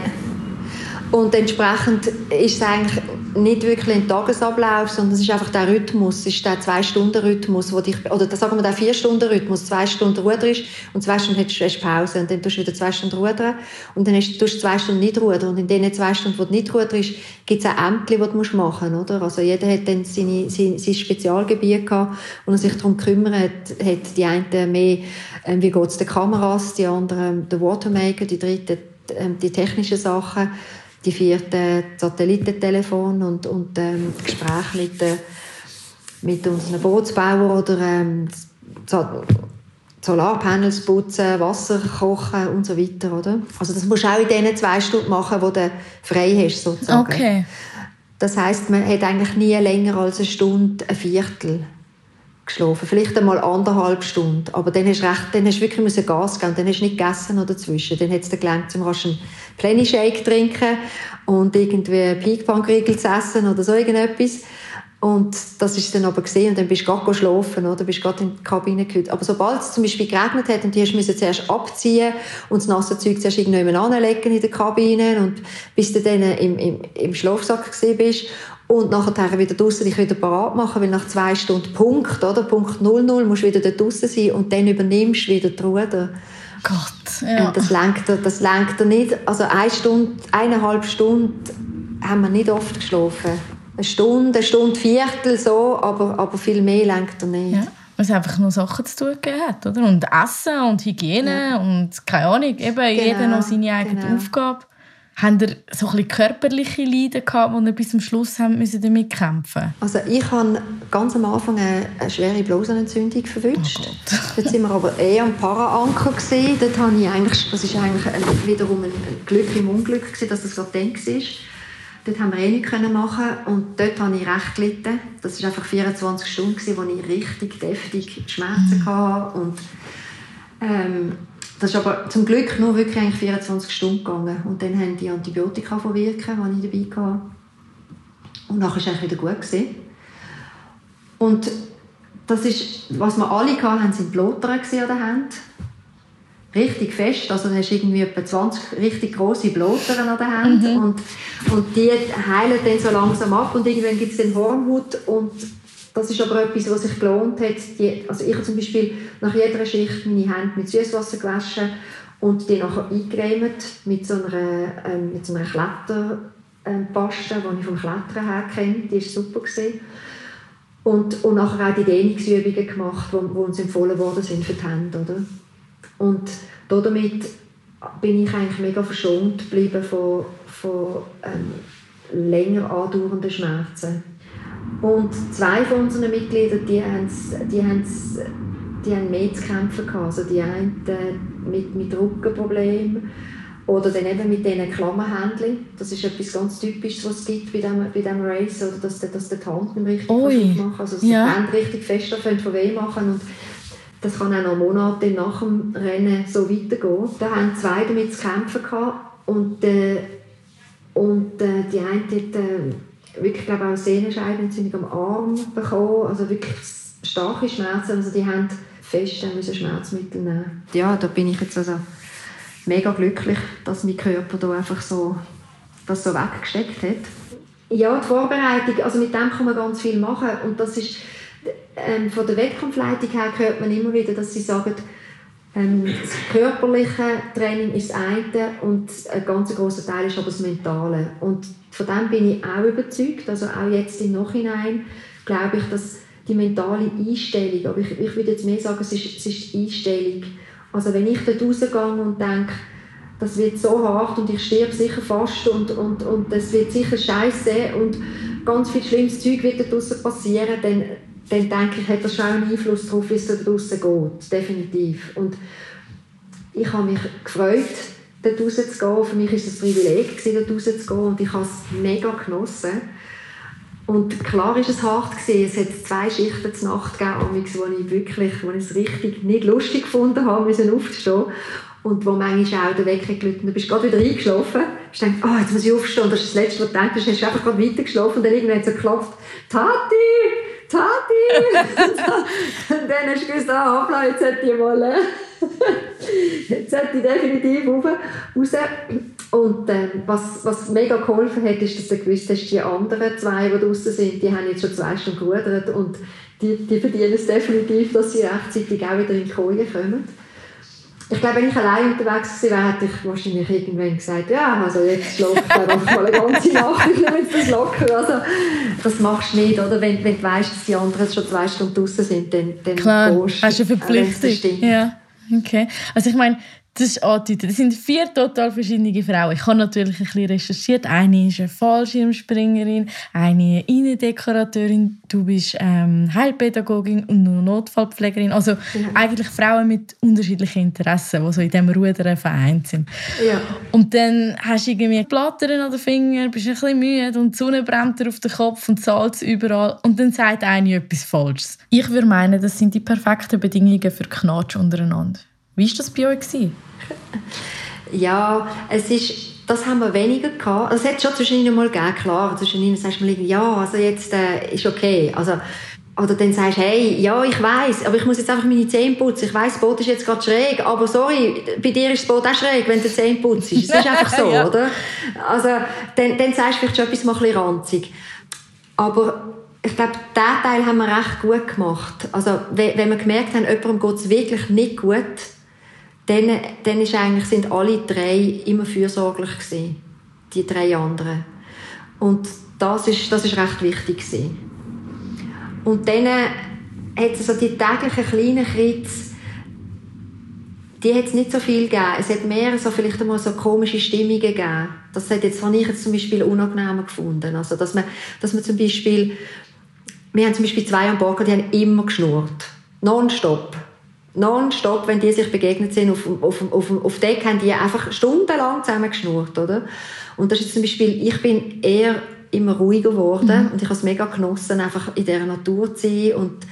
Und entsprechend ist es eigentlich nicht wirklich ein Tagesablauf, sondern es ist einfach der Rhythmus, es ist der Zwei-Stunden-Rhythmus, wo dich, oder das sagen wir der Vier-Stunden-Rhythmus, zwei Stunden ruderst und zwei Stunden hast du Pause und dann tust du wieder zwei Stunden rudern und dann tust du zwei Stunden nicht rudern und in den zwei Stunden, wo du nicht ruderst, gibt es auch Ämter, die du machen musst, oder? Also jeder hat dann seine, sein, sein Spezialgebiet gehabt und sich darum kümmert, hat die einen mehr, ähm, wie geht es den Kameras, die anderen der Watermaker, die dritten ähm, die technischen Sachen, die vierte Satellitentelefon und, und ähm, Gespräche mit, äh, mit unseren Bootsbauern oder ähm, Solarpanels putzen, Wasser kochen und so weiter, oder? Also das musst du auch in diesen zwei Stunden machen, wo du frei hast, sozusagen. Okay. Das heißt, man hat eigentlich nie länger als eine Stunde, ein Viertel geschlafen. Vielleicht einmal anderthalb Stunden. Aber dann hast du, recht, dann hast du wirklich Gas geben. Dann hast du nicht gegessen oder dazwischen. Dann hat es dir gelangt, zum rasch einen Plenty Shake trinken und irgendwie Peak Punk Riegel zu essen oder so irgendetwas. Und das ist dann aber gesehen und dann bist du gerade geschlafen oder bist gerade in die Kabine gehört. Aber sobald es zum Beispiel geregnet hat und die hast du zuerst abziehen und das nasse Zeug zuerst irgendjemand anlegen in der Kabine und bis du dann im, im, im Schlafsack gesehen bist und nachher wieder draussen dich wieder parat machen, weil nach zwei Stunden Punkt, oder? Punkt 00 musst du wieder dort draussen sein und dann übernimmst du wieder die Ruder. Gott, ja. Und das lenkt er, das lenkt er nicht. Also eine Stunde, eineinhalb Stunden haben wir nicht oft geschlafen. Eine Stunde, eine Stunde, Viertel so, aber, aber viel mehr lenkt er nicht. Ja. Weil es einfach nur Sachen zu tun gegeben hat, oder? Und Essen und Hygiene ja. und keine Ahnung, eben genau, jeder noch seine eigene genau. Aufgabe. Haben ihr so ein körperliche Leiden gehabt, die ihr bis zum Schluss haben müssen damit kämpfen Also ich hatte ganz am Anfang eine, schwere Blasenentzündung verwünscht. Oh Dort waren wir aber eher am Paraanker. Gewesen. Dort habe ich eigentlich, das ist eigentlich wiederum ein Glück im Unglück, gewesen, dass das so denkt war. Dort haben wir eh nichts machen und dort habe ich recht gelitten. Das war einfach 24 Stunden, wo ich richtig deftig Schmerzen mhm. hatte und ähm, das ist aber zum Glück nur wirklich eigentlich 24 Stunden gegangen. Und dann haben die Antibiotika verwirken, die ich dabei hatte. Und nachher war es eigentlich wieder gut. Gewesen. Und das ist, was wir alle hatten, sind Blotter an der Hand. Richtig fest, also du hast irgendwie etwa 20 richtig große Blotter an der Hand mhm. und, und die heilen dann so langsam ab und irgendwann gibt es den Hornhaut und das ist aber etwas, was sich gelohnt hat. Die, also ich habe zum Beispiel nach jeder Schicht meine Hände mit Süßwasser gewaschen und die nachher eingereimt mit so einer, ähm, mit so einer Kletterpaste, ähm, die ich vom Klettern her kenne. Die war super. Gewesen. Und, und nachher auch die Dehnungsübungen gemacht, die, die uns empfohlen worden sind für die Hände. Oder? Und damit bin ich eigentlich mega verschont geblieben von, von ähm, länger andauernden Schmerzen. Und zwei von unseren Mitgliedern, die haben, die haben, die haben mehr zu kämpfen gehabt. Also die einen mit, mit Rückenproblemen oder dann eben mit diesen Klammerhändchen. Das ist etwas ganz Typisches, was es gibt bei diesem, bei diesem Race, oder dass, dass die Hand nicht richtig machen Also dass ja. die Hände richtig fest von weh machen und das kann auch noch Monate nach dem Rennen so weitergehen. Da haben zwei damit zu kämpfen gehabt und, äh, und äh, die eine hat, äh, wirklich glaube auch Sehnenscheidenentzündung am Arm bekommen, also wirklich starke Schmerzen, also die haben fest müssen Schmerzmittel nehmen. Ja, da bin ich jetzt also mega glücklich, dass mein Körper da einfach so das so weggesteckt hat. Ja, die Vorbereitung, also mit dem kann man ganz viel machen und das ist ähm, von der Wettkampfleitung her hört man immer wieder, dass sie sagen, ähm, das körperliche Training ist das eine und ein ganz großer Teil ist aber das Mentale. Und von dem bin ich auch überzeugt, also auch jetzt im Nachhinein glaube ich, dass die mentale Einstellung, aber ich, ich würde jetzt mehr sagen, es ist, es ist die Einstellung. Also wenn ich dort rausgehe und denke, das wird so hart und ich sterbe sicher fast und, und, und das wird sicher scheiße und ganz viel schlimmes Zeug wird da draussen passieren, dann, dann denke ich, hat das schon einen Einfluss darauf, wie es da draussen geht. Definitiv. Und ich habe mich gefreut, dort rauszugehen. Für mich war es ein Privileg, dort rauszugehen und ich habe es mega genossen. Und klar war es hart gewesen. Es hat zwei Schichten zur Nacht gegeben, wo ich wirklich, wo ich es richtig nicht lustig gefunden habe, müssen aufzustehen. Und wo manchmal auch der Wecker geläutet und du bist gerade wieder eingeschlafen. Du denkst, oh, jetzt muss ich aufstehen. Und das ist das Letzte, was du denkst. Du hast einfach gerade weiter geschlafen und dann irgendwann hat es geklopft. Tati! Tati! und dann hast du gewusst, ah, hoppla, jetzt hätte ich mal... Äh, jetzt sollte ich definitiv rauf, raus. Und ähm, was, was mega geholfen hat, ist, dass du gewusst hast, die anderen zwei, die draußen sind, die haben jetzt schon zwei Stunden gerudert und die, die verdienen es definitiv, dass sie rechtzeitig auch wieder in die Koje kommen. Ich glaube, wenn ich allein unterwegs gewesen wäre, hätte ich wahrscheinlich irgendwann gesagt, ja, also jetzt schlafe ich einfach mal eine ganze Nacht, ich nehme das locker. Also, das machst du nicht, oder? Wenn, wenn du weißt, dass die anderen schon zwei Stunden draußen sind, dann, dann Klar, gehst hast du eine Verpflichtung. Ja, okay. Also ich meine, das ist angedeutet. Das sind vier total verschiedene Frauen. Ich habe natürlich ein bisschen recherchiert. Eine ist eine Fallschirmspringerin, eine Innendekorateurin, du bist ähm, Heilpädagogin und eine Notfallpflegerin. Also ja. eigentlich Frauen mit unterschiedlichen Interessen, die so in diesem Rudern vereint sind. Ja. Und dann hast du irgendwie Plattern an den Fingern, bist ein bisschen müde und die Sonne brennt dir auf den Kopf und Salz überall. Und dann sagt eine etwas Falsches. Ich würde meinen, das sind die perfekten Bedingungen für Knatsch untereinander. Wie war das bei euch? Ja, es ist, das haben wir weniger gehabt. Also, es hat schon zwischen ihnen mal gegeben, klar. Zwischen ihnen sagst du mal, ja, also jetzt äh, ist okay. Also, oder dann sagst du, hey, ja, ich weiß, aber ich muss jetzt einfach meine Zähne putzen. Ich weiß, das Boot ist jetzt gerade schräg, aber sorry, bei dir ist das Boot auch schräg, wenn du Zähne putzt. Es ist einfach so, ja. oder? Also, dann, dann sagst du vielleicht schon etwas mal ein bisschen ranzig. Aber ich glaube, diesen Teil haben wir recht gut gemacht. Also, wenn wir gemerkt haben, jemandem geht es wirklich nicht gut, dann, dann ist eigentlich, sind alle drei immer fürsorglich gewesen, die drei anderen. Und das ist, das ist recht wichtig gewesen. Und dann hat es also die täglichen kleinen Kritz, die hat es nicht so viel gegeben. Es hat mehr so vielleicht einmal so komische Stimmungen gegeben. Das hat jetzt, habe ich jetzt zum Beispiel unangenehmer gefunden. Also, dass man, dass man zum Beispiel, wir haben zum Beispiel zwei am Bord, die haben immer geschnurrt. Nonstop nonstop, wenn die sich begegnet sind, auf, auf, auf, auf Deck, haben die einfach stundenlang zusammen geschnurrt, oder? Und das ist zum Beispiel, ich bin eher immer ruhiger geworden mhm. und ich habe es mega genossen, einfach in dieser Natur zu sein und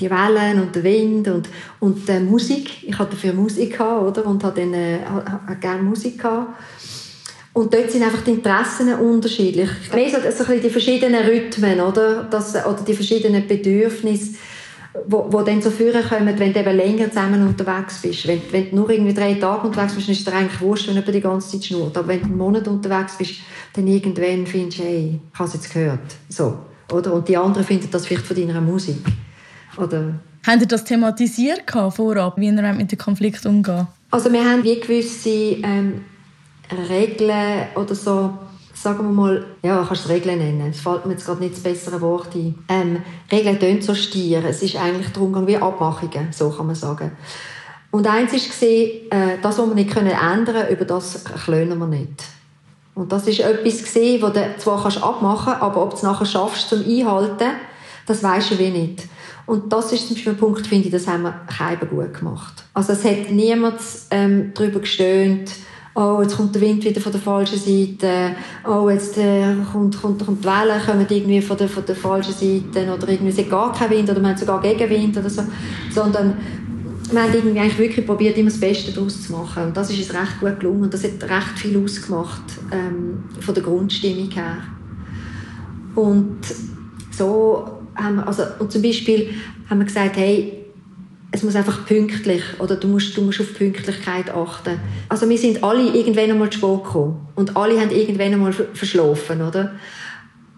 die Wellen und der Wind und, und die Musik. Ich hatte dafür Musik gehabt, oder? Und habe dann äh, gerne Musik gehabt. Und dort sind einfach die Interessen unterschiedlich. Mehr so, so die verschiedenen Rhythmen, oder? Das, oder die verschiedenen Bedürfnisse wo, wo dann so führen kommen, wenn du eben länger zusammen unterwegs bist. Wenn, wenn du nur irgendwie drei Tage unterwegs bist, dann ist es dir eigentlich wurscht, wenn du die ganze Zeit schnurrt. Aber wenn du einen Monat unterwegs bist, dann irgendwann findest du, hey, ich habe es jetzt gehört. So, oder? Und die anderen finden das vielleicht von deiner Musik. Oder? Habt ihr das thematisiert vorab, wie ihr mit dem Konflikt umgeht? Also wir haben wie gewisse ähm, Regeln oder so sagen wir mal, ja, kannst es Regeln nennen. Es fällt mir jetzt gerade nicht das bessere Wort ein. Ähm, Regeln tönt so stier. Es ist eigentlich der Umgang wie Abmachungen, so kann man sagen. Und eins war, äh, das, was wir nicht ändern können, über das klönen wir nicht. Und das ist etwas gesehen, wo du zwar kannst abmachen, aber ob du es nachher schaffst zum Einhalten, das weisst du wie nicht. Und das ist zum Beispiel ein Punkt, finde ich, das haben wir keinem gut gemacht. Also es hat niemand ähm, darüber gestöhnt, oh, jetzt kommt der Wind wieder von der falschen Seite, oh, jetzt äh, kommt, kommt, kommt die Welle, kommen irgendwie von der, von der falschen Seite oder irgendwie ist gar kein Wind oder man hat sogar Gegenwind oder so, sondern wir haben irgendwie eigentlich wirklich probiert, immer das Beste daraus zu machen und das ist uns recht gut gelungen und das hat recht viel ausgemacht ähm, von der Grundstimmung her. Und so haben wir, also, und zum Beispiel haben wir gesagt, hey, es muss einfach pünktlich oder du musst, du musst auf Pünktlichkeit achten. Also wir sind alle irgendwann einmal zu spät gekommen und alle haben irgendwann einmal verschlafen, oder?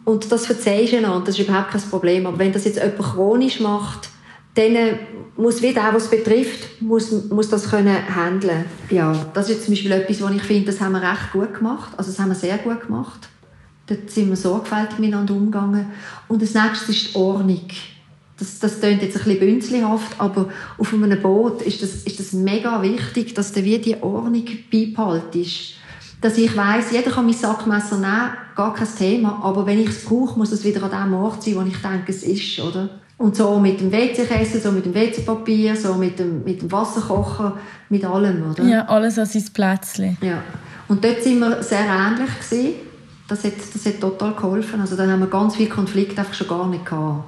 Und das verzeihst du einander, das ist überhaupt kein Problem. Aber wenn das jetzt jemand chronisch macht, dann muss wieder auch, was betrifft, muss, muss das können handeln. Ja, das ist zum Beispiel etwas, wo ich finde, das haben wir recht gut gemacht. Also das haben wir sehr gut gemacht. Dort sind wir sorgfältig miteinander umgegangen. Und das nächste ist die Ordnung das, das klingt jetzt ein bisschen bünzlihaft, aber auf einem Boot ist das, ist das mega wichtig, dass du wie die Ordnung beibehaltest. Dass ich weiss, jeder kann mein Sackmesser nehmen, gar kein Thema, aber wenn ich es brauche, muss es wieder an dem Ort sein, wo ich denke, es ist, oder? Und so mit dem WC-Kissen, so mit dem WC-Papier, so mit dem, mit dem Wasserkocher, mit allem, oder? Ja, alles an sein Plätzchen. Ja. Und dort sind wir sehr ähnlich gewesen. Das hat, das hat total geholfen. Also da haben wir ganz viele Konflikte einfach schon gar nicht gehabt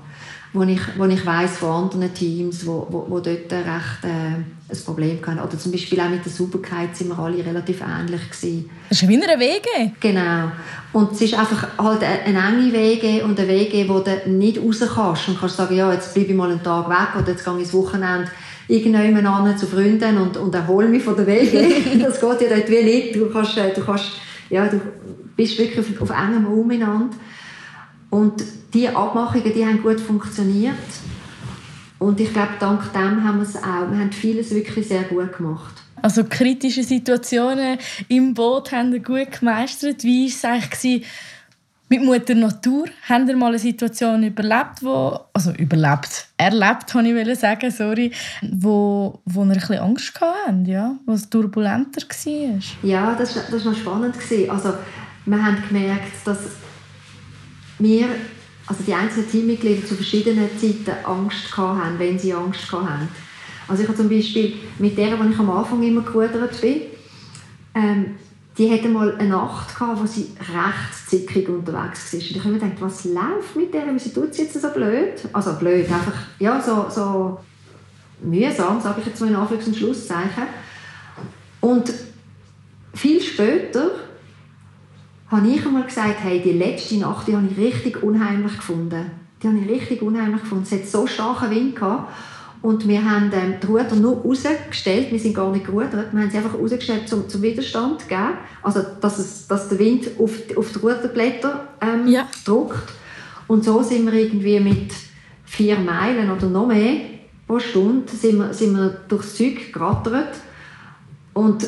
wo ich, wo ich weiss von anderen Teams, wo, wo, wo dort recht äh, ein Problem hatten. Oder zum Beispiel auch mit der Sauberkeit sind wir alle relativ ähnlich gewesen. Das ist wie eine Wege. Genau. Und es ist einfach halt eine enge Wege und eine Wege, wo du nicht raus kannst und kannst sagen, ja, jetzt bleibe ich mal einen Tag weg oder jetzt gehe ich ins Wochenende irgendjemand an zu Freunden und, und erhole mich von der Wege. das geht ja dort wie nicht. Du kannst, äh, du kannst ja, du bist wirklich auf, auf engem Raum miteinander. Und diese Abmachungen, die haben gut funktioniert. Und ich glaube, dank dem haben wir es auch. Wir haben vieles wirklich sehr gut gemacht. Also kritische Situationen im Boot haben wir gut gemeistert. Wie war es eigentlich mit Mutter Natur? Haben Sie mal eine Situation überlebt, wo, also überlebt, erlebt, kann ich sagen, sorry, wo, wo ihr ein bisschen Angst hatten, ja? wo es turbulenter war? Ja, das, das war spannend. Also, wir haben gemerkt, dass wir, also die einzelnen Teammitglieder zu verschiedenen Zeiten Angst hatten, wenn sie Angst hatten. Also ich habe zum Beispiel mit der, die ich am Anfang immer gerudert bin, ähm, die hatte mal eine Nacht gehabt, wo sie recht zickig unterwegs war. Und ich habe mir gedacht, was läuft mit der? Wieso tut sie jetzt so blöd? Also blöd, einfach, ja, so, so mühsam, sage ich jetzt mal in Anführungs- und Schlusszeichen. Und viel später habe ich einmal gesagt, hey, die letzte Nacht, die habe ich richtig unheimlich gefunden. Die habe ich richtig unheimlich gefunden. Es hat so starken Wind gehabt. Und wir haben ähm, die Ruder nur rausgestellt, wir sind gar nicht gerudert, wir haben sie einfach rausgestellt zum, zum Widerstand zu geben. Also, dass, es, dass der Wind auf, auf die Ruderblätter ähm, ja. drückt. Und so sind wir irgendwie mit vier Meilen oder noch mehr pro Stunde sind wir, sind wir durchs Zeug gerattert. Und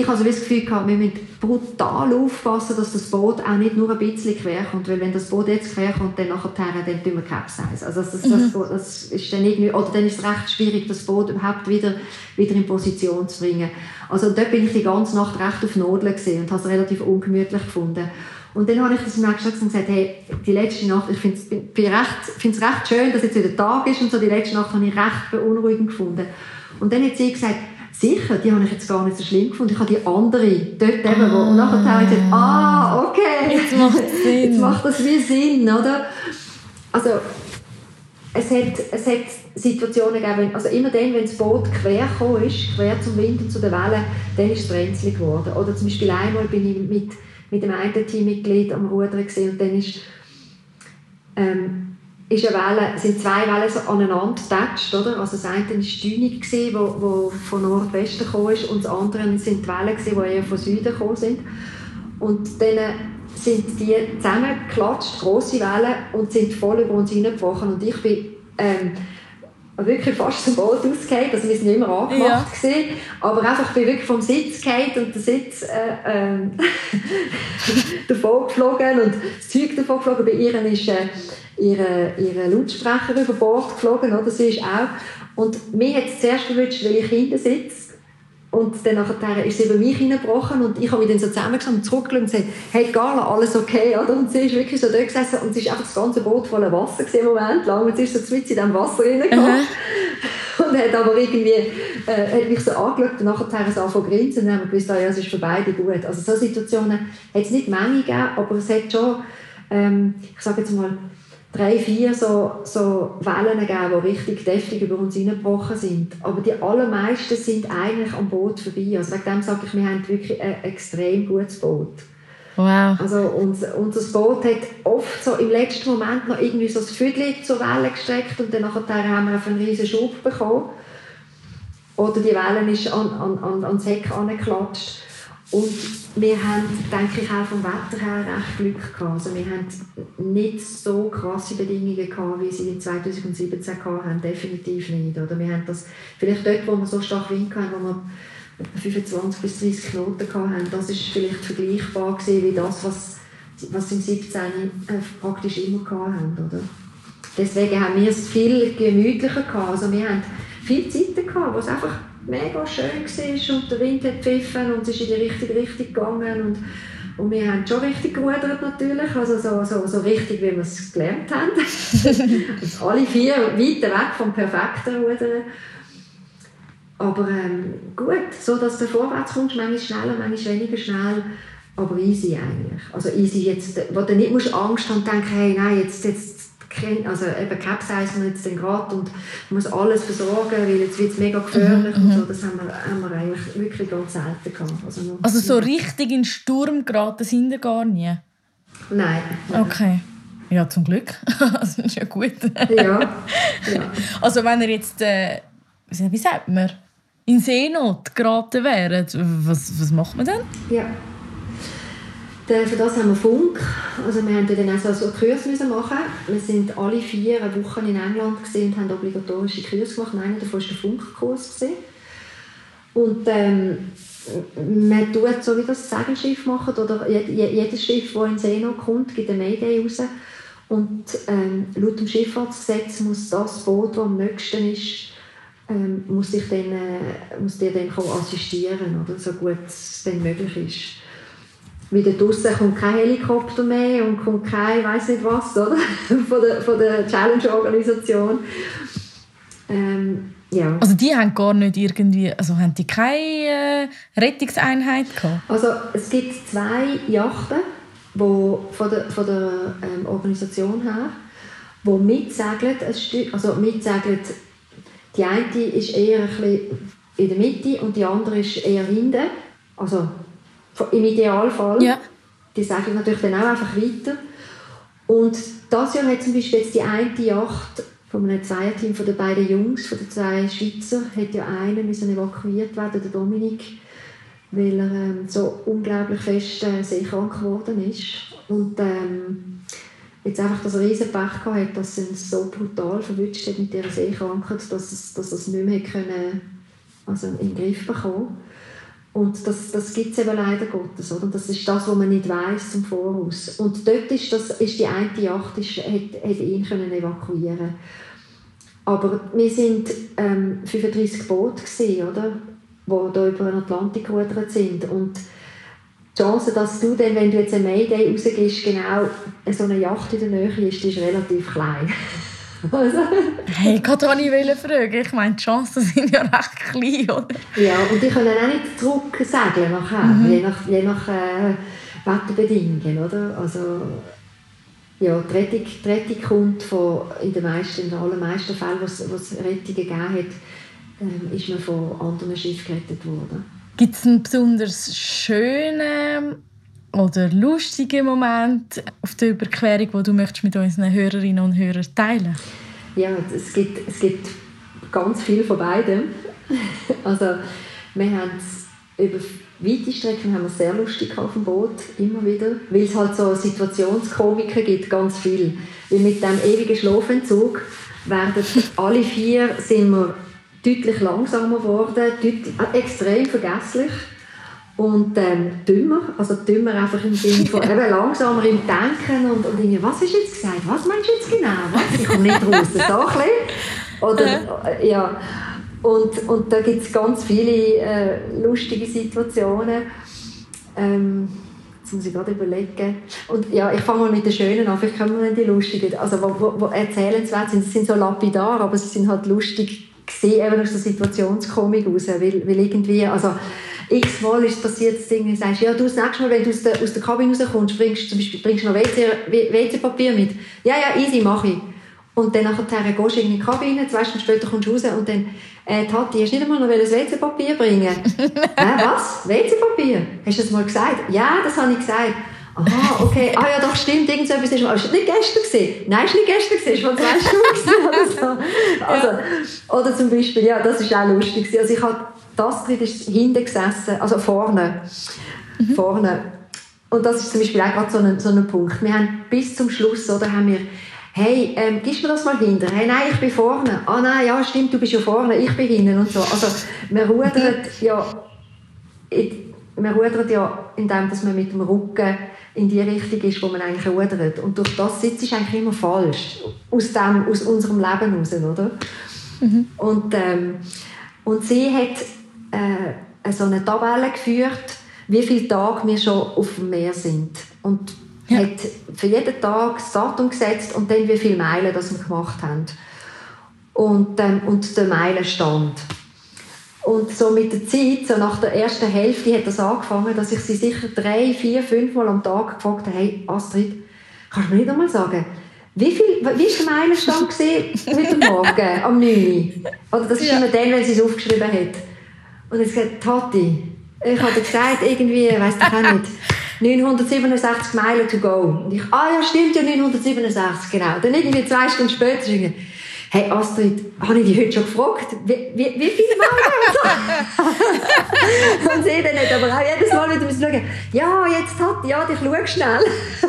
ich habe das Gefühl gehabt, wir müssen brutal aufpassen, dass das Boot auch nicht nur ein bisschen quer kommt, weil wenn das Boot jetzt quer kommt, dann nachher, dann tun wir Capsize. Also das, das, mhm. das, das, ist dann irgendwie, oder dann ist es recht schwierig, das Boot überhaupt wieder, wieder in Position zu bringen. Also dort bin ich die ganze Nacht recht auf Nodeln gesehen und habe es relativ ungemütlich gefunden. Und dann habe ich das nächsten Tag gesagt, hey, die letzte Nacht, ich finde es recht, recht schön, dass jetzt wieder Tag ist und so, die letzte Nacht habe ich recht beunruhigend gefunden. Und dann hat sie gesagt, Sicher, die habe ich jetzt gar nicht so schlimm gefunden. Ich habe die andere dort eben, wo, und nachher habe ich gesagt, ah, okay. Jetzt macht Sinn. Jetzt macht das wie Sinn, oder? Also, es hat, es hat Situationen gegeben, also immer dann, wenn das Boot quer gekommen ist, quer zum Wind und zu den Wellen, dann ist es brenzlig geworden. Oder zum Beispiel einmal bin ich mit, mit dem einen Teammitglied am Rudern und dann ist ähm, ist eine Welle, sind zwei Wellen so aneinander getatscht, oder? Also das eine war die Dünung, die wo, von Nordwesten ist, und das andere sind die Wellen, die eher von Süden gekommen sind. Und dann sind die zusammengeklatscht, grosse Wellen, und sind voll über uns hineingebrochen. Und ich bin ähm, wirklich fast zum Boot ausgefallen. Also wir sind immer angemacht, ja. gewesen, aber einfach bin wirklich vom Sitz gefallen und der Sitz äh, äh, davon geflogen und das Zeug davon geflogen. Bei ihr ist äh, ihre, ihre Lautsprecher über Bord geflogen, oder? Sie ist auch. Und mir hat es zuerst gewünscht, weil ich hinten sitze. Und dann nachher ist sie über mich hineingebrochen und ich habe mich dann so zusammengeschaut und zurückgeschaut und gesagt, hey Carla, alles okay, oder? Und sie ist wirklich so dort gesessen und sie ist einfach das ganze Boot voller Wasser gesehen, Moment lang. Und sie ist so mit in diesem Wasser reingekommen. Und hat aber irgendwie, äh, hat mich so angeschaut und nachher so angefangen zu grinsen und dann haben wir gewusst, ah, ja, es ist für beide gut. Also so Situationen hat es nicht Menge gegeben, aber es hat schon, ähm, ich sage jetzt mal, drei, vier so, so Wellen gegeben, die richtig deftig über uns hineingebrochen sind. Aber die allermeisten sind eigentlich am Boot vorbei. Also wegen dem sage ich, wir haben wirklich ein extrem gutes Boot. Wow. Also unser, unser Boot hat oft so im letzten Moment noch irgendwie so das Viertel zur Welle gestreckt und dann haben wir einen riesen Schub bekommen. Oder die Welle ist an, an, an, ans Heck angeklatscht. Und wir haben, denke ich, auch vom Wetter her recht Glück gehabt. Also wir haben nicht so krasse Bedingungen gehabt, wie sie in 2017 hatten, definitiv nicht. Oder wir haben das, vielleicht dort, wo wir so stark Wind hatten, wo wir 25 bis 30 Knoten hatten, das ist vielleicht vergleichbar gewesen wie das, was, was im 17 äh, praktisch immer hatten, oder? Deswegen haben wir es viel gemütlicher gehabt. Also wir haben viele Zeiten wo es einfach mega schön war und der Wind hat gepfiffen und es ist in die richtige Richtung gegangen und, und wir haben schon richtig gerudert natürlich, also so, so, so richtig, wie wir es gelernt haben. also alle vier weit weg vom perfekten Rudern. Aber ähm, gut, so dass du vorwärts kommst, manchmal schneller, manchmal weniger schnell, aber easy eigentlich. Also easy jetzt, wo du nicht musst Angst haben und denken, hey, nein, jetzt, jetzt also eben capsizen wir jetzt den gerade und muss alles versorgen, weil jetzt wird es mega gefährlich mhm, und so. Das haben wir, haben wir eigentlich wirklich ganz selten gehabt. Also, also so richtig in Sturm geraten sind wir gar nie? Nein. Okay. Ja, zum Glück. das ist ja gut. ja. ja. Also wenn ihr jetzt, äh, wie sagt man, in Seenot geraten wären, was, was macht man dann? Ja. Für das haben wir Funk. Also wir mussten dann auch so Kurs machen. Wir sind alle vier Wochen in England und haben obligatorische Kurse gemacht. Einer davon war der Funkkurs. Und ähm, man tut so wie das Segelschiff macht oder jedes Schiff, das in See noch kommt, gibt eine Mayday raus. Und ähm, laut dem Schifffahrtsgesetz muss das Boot, das am nächsten ist, ähm, muss, ich dann, äh, muss dir dann assistieren, oder, so gut es möglich ist wieder draussen kommt kein Helikopter mehr und kommt kein, weiß nicht was, oder? von der, von der Challenge-Organisation. Ähm, ja. Also die haben gar nicht irgendwie, also haben die keine äh, Rettungseinheit gehabt? Also es gibt zwei Yachten, wo von der, von der ähm, Organisation her, wo mitsegeln, also mitsegeln, die eine ist eher ein bisschen in der Mitte und die andere ist eher hinten, also im Idealfall. Ja. Die sagen natürlich dann auch einfach weiter. Und das Jahr hat zum Beispiel jetzt die eine Yacht von einem Zweierteam von den beiden Jungs, von den zwei Schweizer, hat ja einer müssen evakuiert werden, der Dominik, weil er ähm, so unglaublich fest äh, seekrank geworden ist. Und ähm, jetzt einfach das Riesenpech gehabt hat, dass er so brutal verwünscht hat mit dieser Seekrankheit, dass es, dass es nicht mehr können, also in den Griff bekommen und das, das gibt es eben leider Gottes. Oder? Das ist das, was man nicht weiß zum Voraus. Und dort ist, das, ist die eine Yacht, ist, hat, hat ihn können evakuieren Aber wir sind ähm, 35 Boote, gewesen, oder? die hier über den Atlantik gerudert sind. Und die Chance, dass du dann, wenn du jetzt eine Mayday rausgehst, genau so eine Yacht in der Nähe ist, die ist relativ klein. Also. Hey, gerade wollte ich fragen. Ich meine, die Chancen sind ja recht klein, oder? Ja, und die können auch nicht zurück segeln nachher, mhm. je nach, je nach äh, Wetterbedingungen, oder? Also, ja, die Rettung, die Rettung kommt von, in den meisten, in den allermeisten Fällen, wo es Rettungen gegeben hat, ähm, ist man von anderen Schiffen gerettet worden. Gibt es einen besonders schönen oder lustige Moment auf der Überquerung, wo du möchtest mit unseren Hörerinnen und Hörern teilen Ja, es gibt, es gibt ganz viel von beidem. Also, wir haben über weite Strecken haben wir sehr lustig auf dem Boot, immer wieder, weil es halt so Situationskomiker gibt, ganz viel. Weil mit dem ewigen Schlafentzug werden alle vier sind wir deutlich langsamer geworden, deutlich, äh, extrem vergesslich und ähm, dümmer, also dümmer einfach im Sinne von eben langsamer im Denken und, und irgendwie, was ist jetzt gesagt, was meinst du jetzt genau, was? ich komme nicht raus, so ein oder äh, ja. Und, und da gibt es ganz viele äh, lustige Situationen. Ähm, Jetzt muss ich gerade überlegen. Und ja, ich fange mal mit den Schönen an, vielleicht können wir die lustigen, also wo, wo, wo erzählenswert sind. Sie sind so lapidar, aber sie sind halt lustig. Gesehen, eben aus der Situationskomik raus, weil, weil irgendwie, also x-mal ist passiert, dass du sagst, ja, du das nächste Mal, wenn du aus der, aus der Kabine rauskommst, bringst, zum Beispiel, bringst du noch WC-Papier mit. Ja, ja, easy, mache ich. Und dann nachher gehst du in die Kabine, zwei Stunden später kommst du raus und dann, äh, Tati, hast du nicht einmal noch das WC-Papier bringen? Hä, was? WC-Papier? Hast du das mal gesagt? Ja, das habe ich gesagt. Aha, okay. Ah ja, doch, stimmt, irgend so etwas ist. Aber ist nicht gestern gesehen? Nein, ist nicht gestern gesehen, ist vor zwei Stunden oder so. Also, oder zum Beispiel, ja, das ist auch lustig. Also ich habe Astrid ist hinten gesessen, also vorne. Mhm. vorne. Und das ist zum Beispiel auch gerade so ein, so ein Punkt. Wir haben bis zum Schluss, oder, haben wir hey, ähm, gibst mir das mal hinter? Hey, nein, ich bin vorne. Ah, nein, ja, stimmt, du bist ja vorne, ich bin hinten und so. Also, wir rudern ja, wir rudern ja, indem dass man mit dem Rücken in die Richtung ist, wo man eigentlich rudert. Und durch das sitzt ist eigentlich immer falsch. Aus, dem, aus unserem Leben heraus, oder? Mhm. Und, ähm, und sie hat so eine Tabelle geführt, wie viele Tage wir schon auf dem Meer sind. Und ja. hat für jeden Tag das Datum gesetzt und dann wie viele Meilen das wir gemacht haben. Und, ähm, und der Meilenstand. Und so mit der Zeit, so nach der ersten Hälfte, hat das angefangen, dass ich sie sicher drei, vier, fünf Mal am Tag gefragt habe, hey Astrid, kannst du mir nicht einmal sagen, wie, viel, wie war der Meilenstand heute Morgen, am 9 Oder das ist ja. immer dann, wenn sie es aufgeschrieben hat. Und ich gesagt, Tati, ich habe gesagt, irgendwie, weißt du auch nicht, 967 Meilen to go. Und ich, ah ja, stimmt ja, 967, genau. Dann irgendwie zwei Stunden später, hey Astrid, habe ich dich heute schon gefragt, wie, wie, wie viele Mal? und sie dann nicht, aber auch jedes Mal wieder müssen schauen, ja, jetzt hat, ja, ich schau schnell.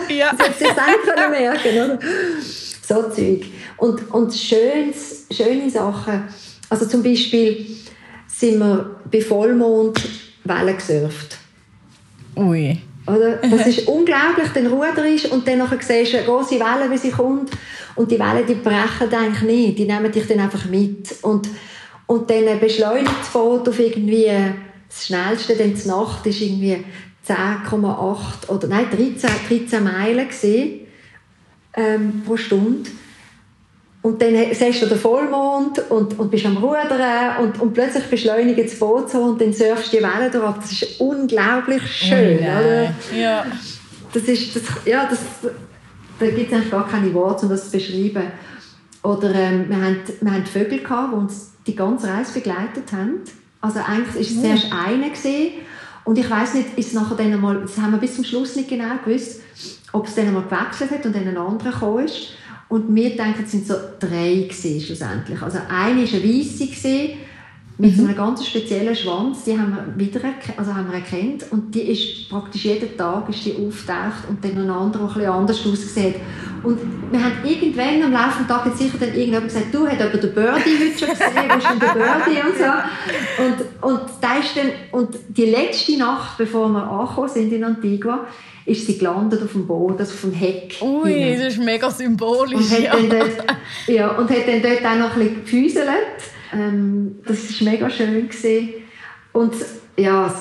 Ja. das hätte sie selber merken, oder? So Zeug. Und, und schönes, schöne Sachen, also zum Beispiel sind wir bei Vollmond Wellen gesurft. Ui. Oder? Das ist unglaublich, dann ruderst und dann nachher siehst du eine große Welle, wie sie kommt. Und die Wellen, die brechen eigentlich nicht. Die nehmen dich dann einfach mit. Und, und dann beschleunigt das Boot auf irgendwie, das schnellste dann zur Nacht ist irgendwie 10,8 oder nein, 13, 13 Meilen gesehen, ähm, pro Stunde. Und dann siehst du den Vollmond und, und bist am Rudern und, und plötzlich beschleunigt das Boot so und dann surfst du die Wellen durch. Das ist unglaublich schön. Ui, oder? nein. Ja. Das ist, das, ja, das, da gibt es eigentlich gar keine Worte, um das zu beschreiben. Oder ähm, wir, hatten, wir hatten Vögel, gehabt, die uns die ganze Reise begleitet haben. Also eigentlich war es zuerst einer. Gewesen, und ich weiß nicht, ist es nachher dann einmal, das haben wir bis zum Schluss nicht genau gewusst, ob es dann einmal gewechselt hat und dann ein anderer gekommen ist. Und wir denken, es sind so drei gewesen, schlussendlich. Also eine war eine Weisse mit so einem ganz speziellen Schwanz, die haben wir wieder also haben wir erkannt. Und die ist praktisch jeden Tag ist die auftaucht und dann ein anderer, der ein bisschen anders ausgesehen und wir haben irgendwann am laufenden Tag jetzt sicher dann irgendjemand gesagt, du, hat aber den Birdie heute schon gesehen, wo ist denn der Birdie und so und, und, da ist dann, und die letzte Nacht, bevor wir angekommen sind in Antigua, ist sie gelandet auf dem Boot, also auf dem Heck. Ui, hinten. das ist mega symbolisch. Und hat, ja. dann dort, ja, und hat dann dort auch noch ein bisschen gefüßelt. Ähm, das war mega schön. Gewesen. Und ja,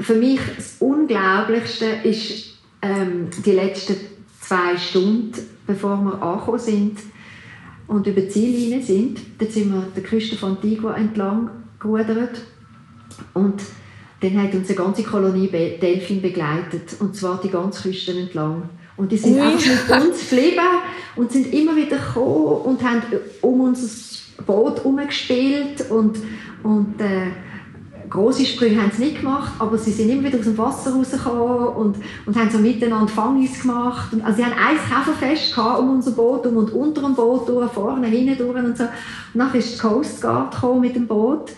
für mich das Unglaublichste ist ähm, die letzten zwei Stunden, bevor wir angekommen sind und über die Ziellinie sind. Dann sind wir der Küste von Antigua entlang gerudert. Und dann hat uns eine ganze Kolonie Delfin begleitet. Und zwar die ganze Küste entlang. Und die sind einfach mit uns geblieben und sind immer wieder gekommen und haben um unser Boot herumgespielt. Und, und äh, große Sprünge haben sie nicht gemacht, aber sie sind immer wieder aus dem Wasser rausgekommen und, und haben so miteinander Fangis gemacht. Und, also sie haben ein Käferfest gehabt um unser Boot um und unter dem Boot durch, vorne, hinten durch und so. Und nachher ist die Coast Guard gekommen mit dem Boot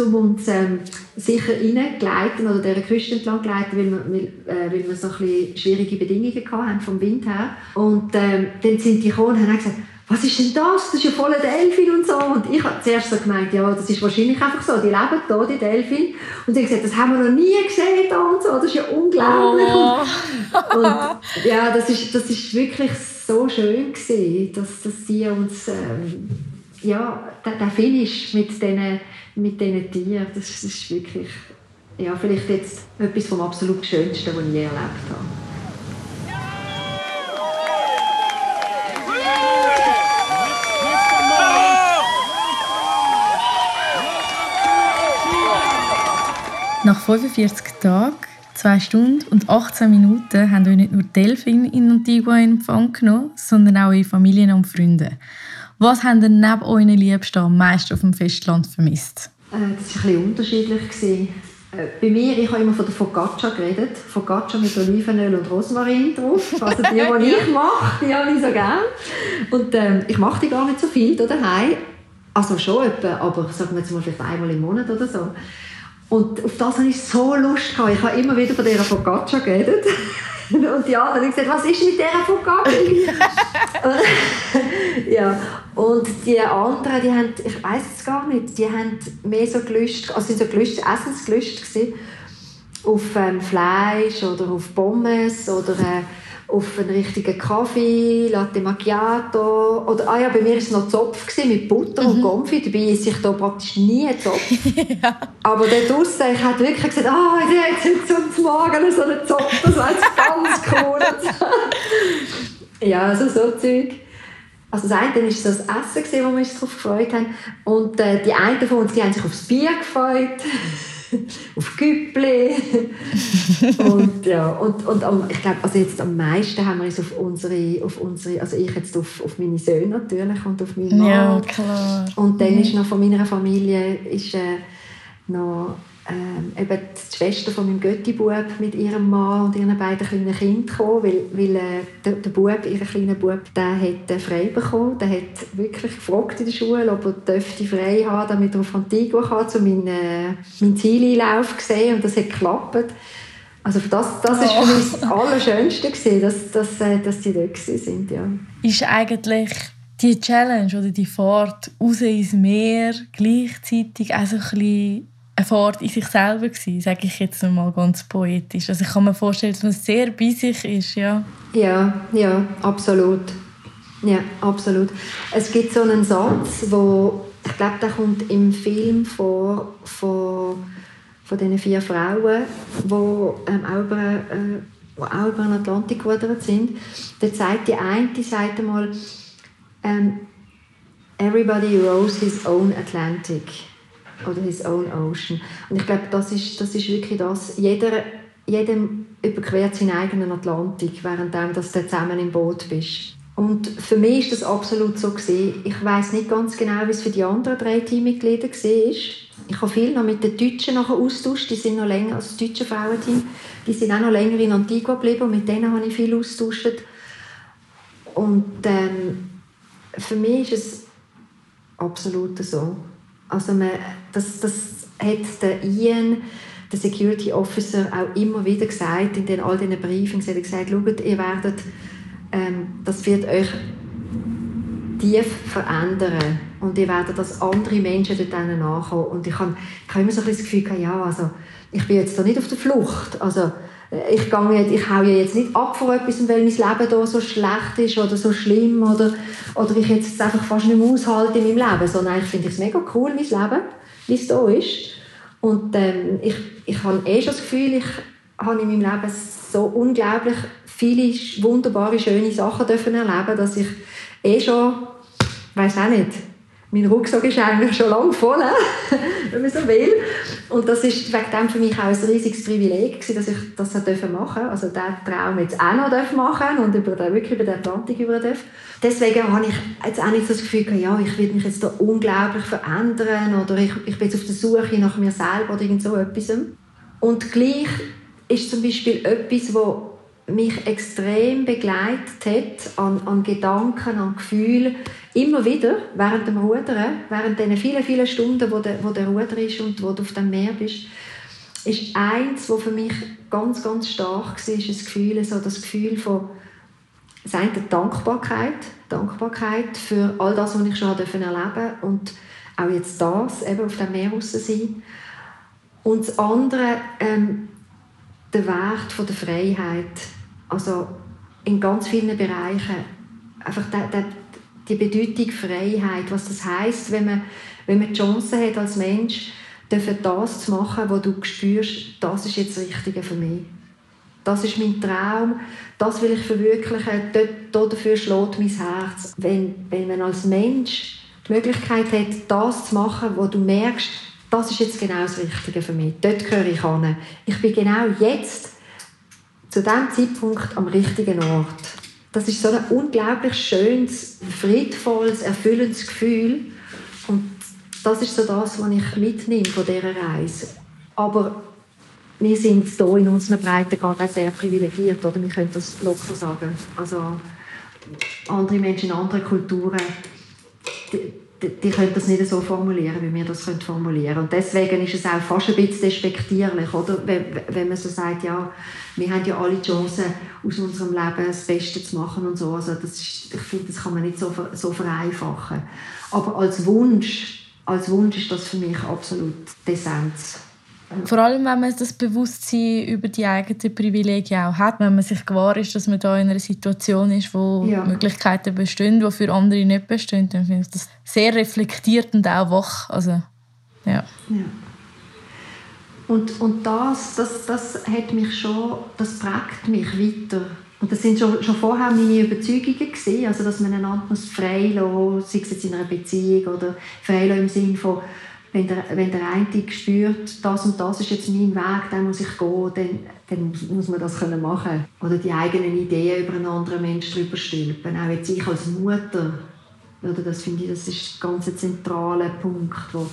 um uns ähm, sicher reingleiten oder dieser Küste entlang gleiten, weil wir, weil, äh, weil wir so ein bisschen schwierige Bedingungen hatten vom Wind her. Und ähm, dann sind die gekommen und haben gesagt, was ist denn das? Das ist ja voll ein Delfin und so. Und ich habe zuerst so gemeint, ja, das ist wahrscheinlich einfach so, die leben hier, die Delfin. Und sie haben gesagt, das haben wir noch nie gesehen da und so, das ist ja unglaublich. Oh. Und ja, das ist, das ist wirklich so schön gewesen, dass, dass sie uns, ähm, ja, der, der Finish mit diesen mit diesen Tieren, das, das ist wirklich, ja, vielleicht jetzt etwas vom absolut Schönsten, was ich je erlebt habe. Nach 45 Tagen, 2 Stunden und 18 Minuten haben euch nicht nur Delfin in Antigua in Empfang genommen, sondern auch eure Familien und Freunde. Was habt ihr neben euren Liebsten am meisten auf dem Festland vermisst? Äh, Das war ein bisschen unterschiedlich. gewesen. Äh, Bei mir, ich habe immer von der Focaccia geredet. Focaccia mit Olivenöl und Rosmarin drauf. Also die, die ich mache, die habe ich so gerne. Und ähm, ich mache die gar nicht so viel da daheim. Also schon etwa, aber sagen wir jetzt mal vielleicht einmal im Monat oder so. Und auf das habe ich so Lust gehabt. Ich habe immer wieder von dieser Focaccia geredet. Und die anderen haben gesagt, was ist mit dieser Focaccia? ja, und die anderen, die haben, ich weiß es gar nicht, die haben mehr so gelöscht, also sind so gelöscht, Essensgelüste gewesen, auf ähm, Fleisch oder auf Pommes oder äh, auf einen richtigen Kaffee, Latte Macchiato oder, ah ja, bei mir war es noch Zopf gewesen, mit Butter und Konfi, dabei esse ich da praktisch nie Zopf. Aber dort draussen, ich hätte wirklich gesagt, ah, jetzt jetzt zum Morgen so einen Zopf, das wäre jetzt ganz cool. ja, also so Zeug. Also das eine war so das Essen, gewesen, wo wir uns darauf gefreut haben. Und äh, die einen von uns die haben sich aufs Bier gefreut, auf Güppli. und ja, und, und am, ich glaube, also jetzt am meisten haben wir uns auf unsere, auf unsere also ich jetzt auf, auf meine Söhne natürlich und auf meinen Mann. Ja, klar. Und dann ist noch von meiner Familie ist, äh, noch ähm, eben die Schwester von meinem Götti-Bub mit ihrem Mann und ihren beiden kleinen Kindern gekommen, weil, weil äh, der, der Bub, ihr kleiner Bub, der hat äh, frei bekommen. Der hat wirklich gefragt in der Schule, ob er dürfte frei haben, damit er auf Antigua kann, um meinen, äh, meinen Zieleinlauf zu sehen. Und das hat geklappt. Also das, das ist für mich das Allerschönste, gewesen, dass, dass, äh, dass die dort sind. Ja. Ist eigentlich die Challenge oder die Fahrt raus ins Meer gleichzeitig auch so ein bisschen eine Fahrt in sich selber gewesen, sage ich jetzt mal ganz poetisch. Also ich kann mir vorstellen, dass man sehr bei sich ist, ja. Ja, ja, absolut. Ja, absolut. Es gibt so einen Satz, wo ich glaube, der kommt im Film vor von, von diesen vier Frauen, wo ähm, auch über, äh, wo auch über den Atlantik gerudert sind. Da sagt die eine, die sagt einmal, ähm, Everybody rows his own Atlantic oder his own ocean. Und ich glaube, das ist, das ist wirklich das. Jeder, jedem überquert seinen eigenen Atlantik, während du zusammen im Boot bist. Und für mich ist das absolut so gesehen. Ich weiß nicht ganz genau, wie es für die anderen drei Teammitglieder war. Ich habe viel noch mit den Deutschen austauscht. Die sind noch länger, also das deutsche Frauenteam, die sind auch noch länger in Antigua geblieben und mit denen habe ich viel austauscht. Und ähm, für mich ist es absolut so. Also man, das, das hat der Ian, der Security Officer, auch immer wieder gesagt in den, all diesen Briefings. Er hat gesagt, schaut, ihr werdet, ähm, das wird euch tief verändern und ihr werdet als andere Menschen dort nachkommen. Und ich habe, ich immer so ein das Gefühl, ja, also ich bin jetzt da nicht auf der Flucht. Also ich, gehe jetzt, ich hau ja jetzt nicht ab vor etwas, weil mein Leben da so schlecht ist oder so schlimm oder, oder ich jetzt einfach fast nicht mehr aushalte in meinem Leben, sondern ich finde es mega cool, mein Leben, wie es da ist. Und ähm, ich, ich habe eh schon das Gefühl, ich habe in meinem Leben so unglaublich viele wunderbare, schöne Sachen dürfen erleben, dass ich eh schon, weiß auch nicht, mein Rucksack ist eigentlich schon lange voll, wenn man so will. Und das ist wegen dem für mich auch ein riesiges Privileg, dass ich das machen durfte. Also diesen Traum jetzt auch noch machen und über den, wirklich über den Atlantik über darf. Deswegen habe ich jetzt auch nicht das Gefühl, ja, ich will mich jetzt da unglaublich verändern oder ich, ich bin jetzt auf der Suche nach mir selber oder irgend so etwas. Und gleich ist zum Beispiel etwas, wo mich extrem begleitet hat an, an Gedanken, an Gefühlen, immer wieder während dem Rudern, während den vielen, vielen Stunden, wo der, wo der Ruder ist und wo du auf dem Meer bist, ist eins, was für mich ganz, ganz stark war, ist das Gefühl, so das Gefühl von das eine Dankbarkeit, Dankbarkeit für all das, was ich schon erleben durfte und auch jetzt das, eben auf dem Meer raus sein. Und das andere, ähm, der Wert von der Freiheit. Also in ganz vielen Bereichen. Einfach der, der, die Bedeutung Freiheit, was das heißt, wenn man, wenn man die Chance hat als Mensch, dafür das zu machen, wo du spürst, das ist jetzt das Richtige für mich. Das ist mein Traum, das will ich verwirklichen, dort, dafür schlägt mein Herz. Wenn, wenn man als Mensch die Möglichkeit hat, das zu machen, wo du merkst, das ist jetzt genau das Richtige für mich. Dort gehöre ich an. Ich bin genau jetzt, zu diesem Zeitpunkt, am richtigen Ort. Das ist so ein unglaublich schönes, friedvolles, erfüllendes Gefühl. Und das ist so das, was ich mitnehme von dieser Reise. Aber wir sind hier in unseren Breitengrad auch sehr privilegiert, oder? Wir können das locker sagen. Also andere Menschen in anderen Kulturen, die, die, können das nicht so formulieren, wie wir das formulieren können. Und deswegen ist es auch fast ein bisschen despektierlich, oder? Wenn, wenn man so sagt, ja, wir haben ja alle die Chance, aus unserem Leben das Beste zu machen und so. Also das ist, ich finde, das kann man nicht so, so vereinfachen. Aber als Wunsch, als Wunsch ist das für mich absolut die Essenz. Vor allem, wenn man das Bewusstsein über die eigenen Privilegien auch hat, wenn man sich gewahr ist, dass man da in einer Situation ist, wo ja. Möglichkeiten bestehen, die für andere nicht bestehen, dann finde ich das sehr reflektiert und auch wach. Also, ja. ja. Und, und das, das, das hat mich schon, das prägt mich weiter. Und das sind schon, schon vorher meine Überzeugungen gewesen, also dass man einander frei lassen sei es jetzt in einer Beziehung oder frei im Sinne von, wenn der, wenn der eine spürt, das und das ist jetzt mein Weg, dann muss ich gehen, dann, dann muss man das können machen Oder die eigenen Ideen über einen anderen Menschen drüber stülpen. Auch jetzt ich als Mutter, oder das finde ich, das ist ein ganz zentraler Punkt, wo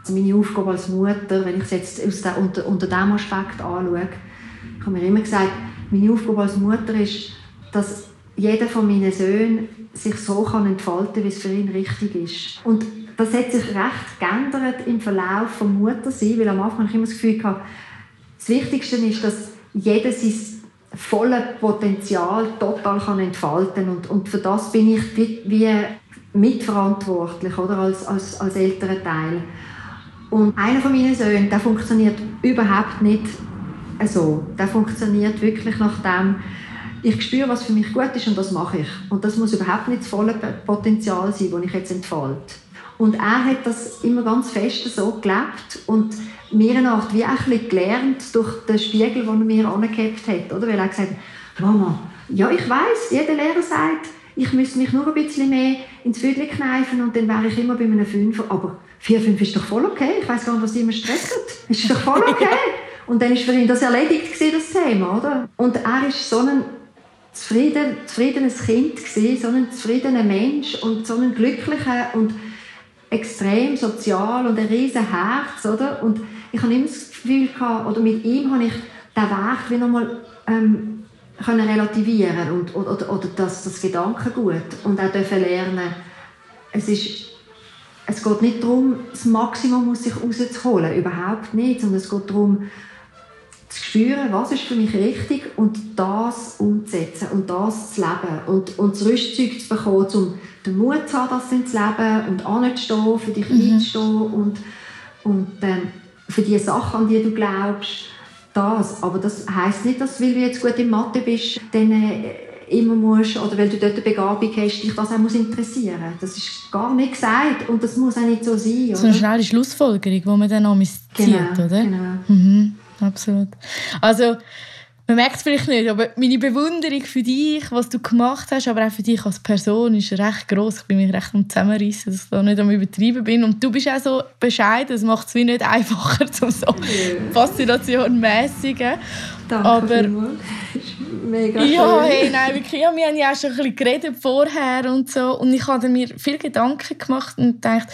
Also meine Aufgabe als Mutter, wenn ich es jetzt aus der, unter, unter diesem Aspekt anschaue, ich habe mir immer gesagt, meine Aufgabe als Mutter ist, dass jeder von meinen Söhnen sich so kann entfalten kann, wie es für ihn richtig ist. Und das hat sich recht geändert im Verlauf vom Muttersein, weil am Anfang ich immer das Gefühl hatte, das Wichtigste ist, dass jeder sein volles Potenzial total kann entfalten und, und für das bin ich wie, wie mitverantwortlich oder als, als, als älterer Teil. Und einer von meinen Söhnen, der funktioniert überhaupt nicht so. Der funktioniert wirklich nach dem, ich spüre, was für mich gut ist und das mache ich. Und das muss überhaupt nicht das volle Potenzial sein, das ich jetzt entfalte. Und er hat das immer ganz fest so gelebt und mir eine Art wie ein bisschen gelernt durch den Spiegel, den er mir angehabt hat. Oder? Weil er gesagt hat, Mama, ja, ich weiß, jeder Lehrer sagt, ich müsste mich nur ein bisschen mehr ins Viertel kneifen und dann wäre ich immer bei einem Fünfer. Aber 4, 5 ist doch voll okay. Ich weiß gar nicht, was die immer stressen. Ist doch voll okay. Und dann war für ihn das erledigt, das Thema. Oder? Und er ist so ein zufrieden, zufriedenes Kind, gewesen, so ein zufriedener Mensch und so ein glücklicher und extrem sozial und ein riesen Herz. Oder? Und ich habe immer das Gefühl, gehabt, oder mit ihm habe ich den Weg wie nochmal ähm, können relativieren und, oder, oder das, das Gedankengut und auch dürfen lernen. Es ist es geht nicht darum, das Maximum aus sich rauszuholen, überhaupt nicht, sondern es geht darum, zu spüren, was ist für mich richtig und das umzusetzen und das zu leben und, und das Rüstzeug zu bekommen, um den Mut zu haben, das zu leben und anzustehen, für dich mhm. einzustehen und, und ähm, für die Sachen, an die du glaubst, das. Aber das heisst nicht, dass, weil du jetzt gut in Mathe bist, dann äh, immer musst, oder weil du dort eine Begabung hast, dich das auch muss interessieren Das ist gar nicht gesagt und das muss auch nicht so sein. Oder? So eine schnelle Schlussfolgerung, die man dann auch zieht, genau, oder? Genau. Mhm, absolut. Also, man merkt es vielleicht nicht, aber meine Bewunderung für dich, was du gemacht hast, aber auch für dich als Person, ist recht groß. Ich bin mich recht am Zusammenreißen, dass ich da nicht am Übertreiben bin. Und du bist auch so bescheiden, das macht es nicht einfacher, um so Faszination mäßigen. Danke aber, mega. Ja, hey, nein, wirklich, ja, wir haben ja auch schon ein bisschen geredet vorher und so. Und ich habe mir viel Gedanken gemacht und gedacht,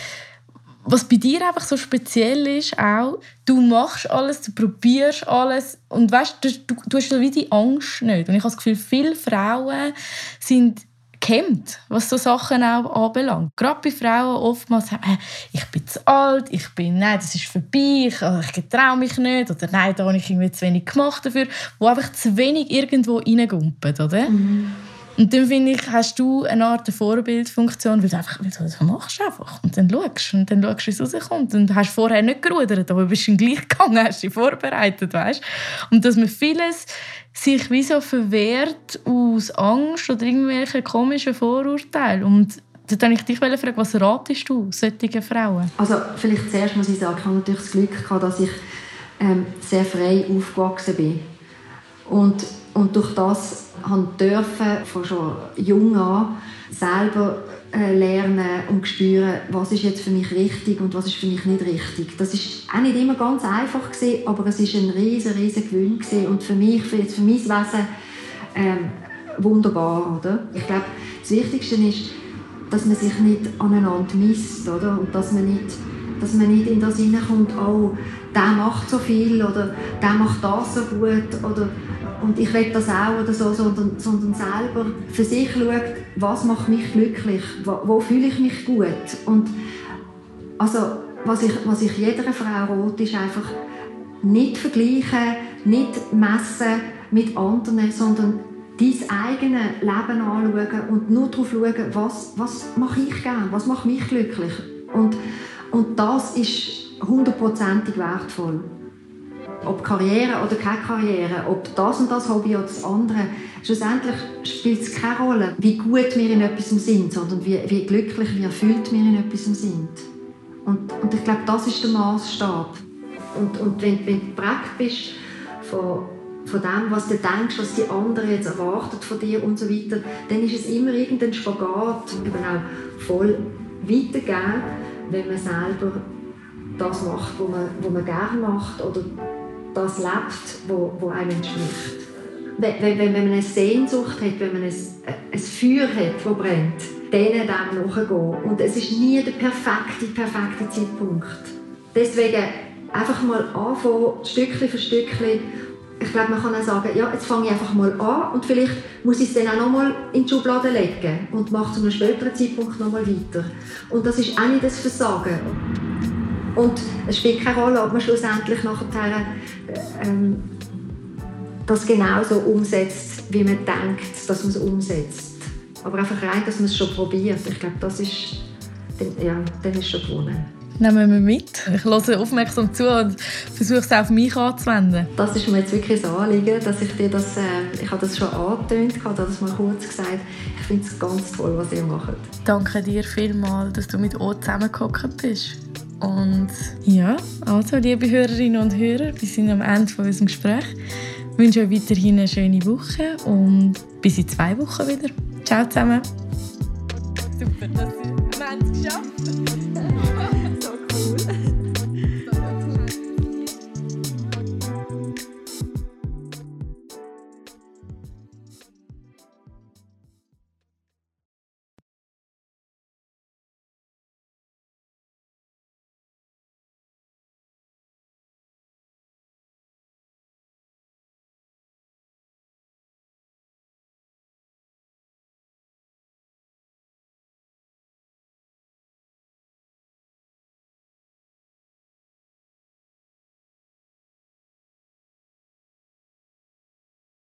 was bei dir einfach so speziell ist, auch, du machst alles, du probierst alles und weißt, du, du, du hast wie die Angst nicht. Und ich habe das Gefühl, viele Frauen sind gehemmt, was so Sachen auch anbelangt. Gerade bei Frauen oftmals sagen, äh, ich bin zu alt, ich bin, nein, das ist vorbei, ich, also ich traue mich nicht oder nein, da habe ich irgendwie zu wenig gemacht dafür, wo einfach zu wenig irgendwo reingumpen, oder? Mhm. Und dann finde ich, hast du eine Art Vorbildfunktion, weil du einfach weil du das machst einfach. Und dann schaust und dann schaust, wie es rauskommt. Und hast vorher nicht gerudert, aber bist dann gleich gegangen, hast dich vorbereitet, weißt? Und dass man vieles sich wie so verwehrt aus Angst oder irgendwelchen komischen Vorurteilen. Und da wollte ich dich fragen, was ratest du solchen Frauen? Also vielleicht zuerst muss ich sagen, ich habe natürlich das Glück gehabt, dass ich ähm, sehr frei aufgewachsen bin. Und und durch das dürfen von schon jung an selber äh, lernen und spüren, was ist jetzt für mich richtig und was ist für mich nicht richtig. Das ist auch nicht immer ganz einfach gewesen, aber es ist ein riesen, riesen Gewinn gewesen. und für mich, für, für mein Wesen ähm, wunderbar, oder? Ich glaube, das Wichtigste ist, dass man sich nicht aneinander misst, oder? Und dass man nicht, dass man nicht in das hineinkommt, oh, der macht so viel oder der macht das so gut oder und ich will das auch oder so, sondern, sondern selber für sich schaut, was macht mich glücklich, wo, wo fühle ich mich gut. Und also, was ich, was ich jeder Frau rot ist einfach nicht vergleichen, nicht messen mit anderen, sondern dein eigenes Leben anschauen und nur darauf schauen, was, was mache ich gerne, was macht mich glücklich. Und, und das ist hundertprozentig wertvoll ob Karriere oder keine Karriere, ob das und das Hobby oder das andere, schlussendlich spielt es keine Rolle, wie gut wir in etwas sind, sondern wie, wie glücklich, wie erfüllt wir in etwas sind. Und, und ich glaube, das ist der Maßstab. Und, und wenn, wenn du geprägt bist von, von dem, was du denkst, was die anderen jetzt erwarten von dir und so weiter, dann ist es immer irgendein Spagat, eben auch voll weitergeben, wenn man selber das macht, was man, man gerne macht oder das lebt, wo, wo einem entspricht. Wenn, wenn, wenn man eine Sehnsucht hat, wenn man ein, ein Feuer hat, das brennt, denen dem nachgehen. Und es ist nie der perfekte, perfekte Zeitpunkt. deswegen einfach mal anfangen, Stückchen für Stückchen. Ich glaube, man kann auch sagen, ja, jetzt fange ich einfach mal an und vielleicht muss ich es dann auch noch mal in die Schublade legen und mache zu einem späteren Zeitpunkt noch mal weiter. Und das ist auch nicht das Versagen. Und es spielt keine Rolle, ob man schlussendlich nachher ähm, das genauso umsetzt, wie man denkt, dass man es umsetzt. Aber einfach rein, dass man es schon probiert. Ich glaube, das ist, ja, dann ist schon gewonnen. Nehmen wir mit. Ich höre aufmerksam zu und versuche es auch auf mich anzuwenden. Das ist mir jetzt wirklich ein Anliegen, dass ich dir das, äh, ich habe das schon angetönt, ich habe das mal kurz gesagt. Ich finde es ganz toll, was ihr macht. Danke dir vielmals, dass du mit uns zusammengehockt bist. Und ja, also liebe Hörerinnen und Hörer, wir sind am Ende von unserem Gespräch. Ich wünsche euch weiterhin eine schöne Woche und bis in zwei Wochen wieder. Ciao zusammen. Super, das wir haben es geschafft.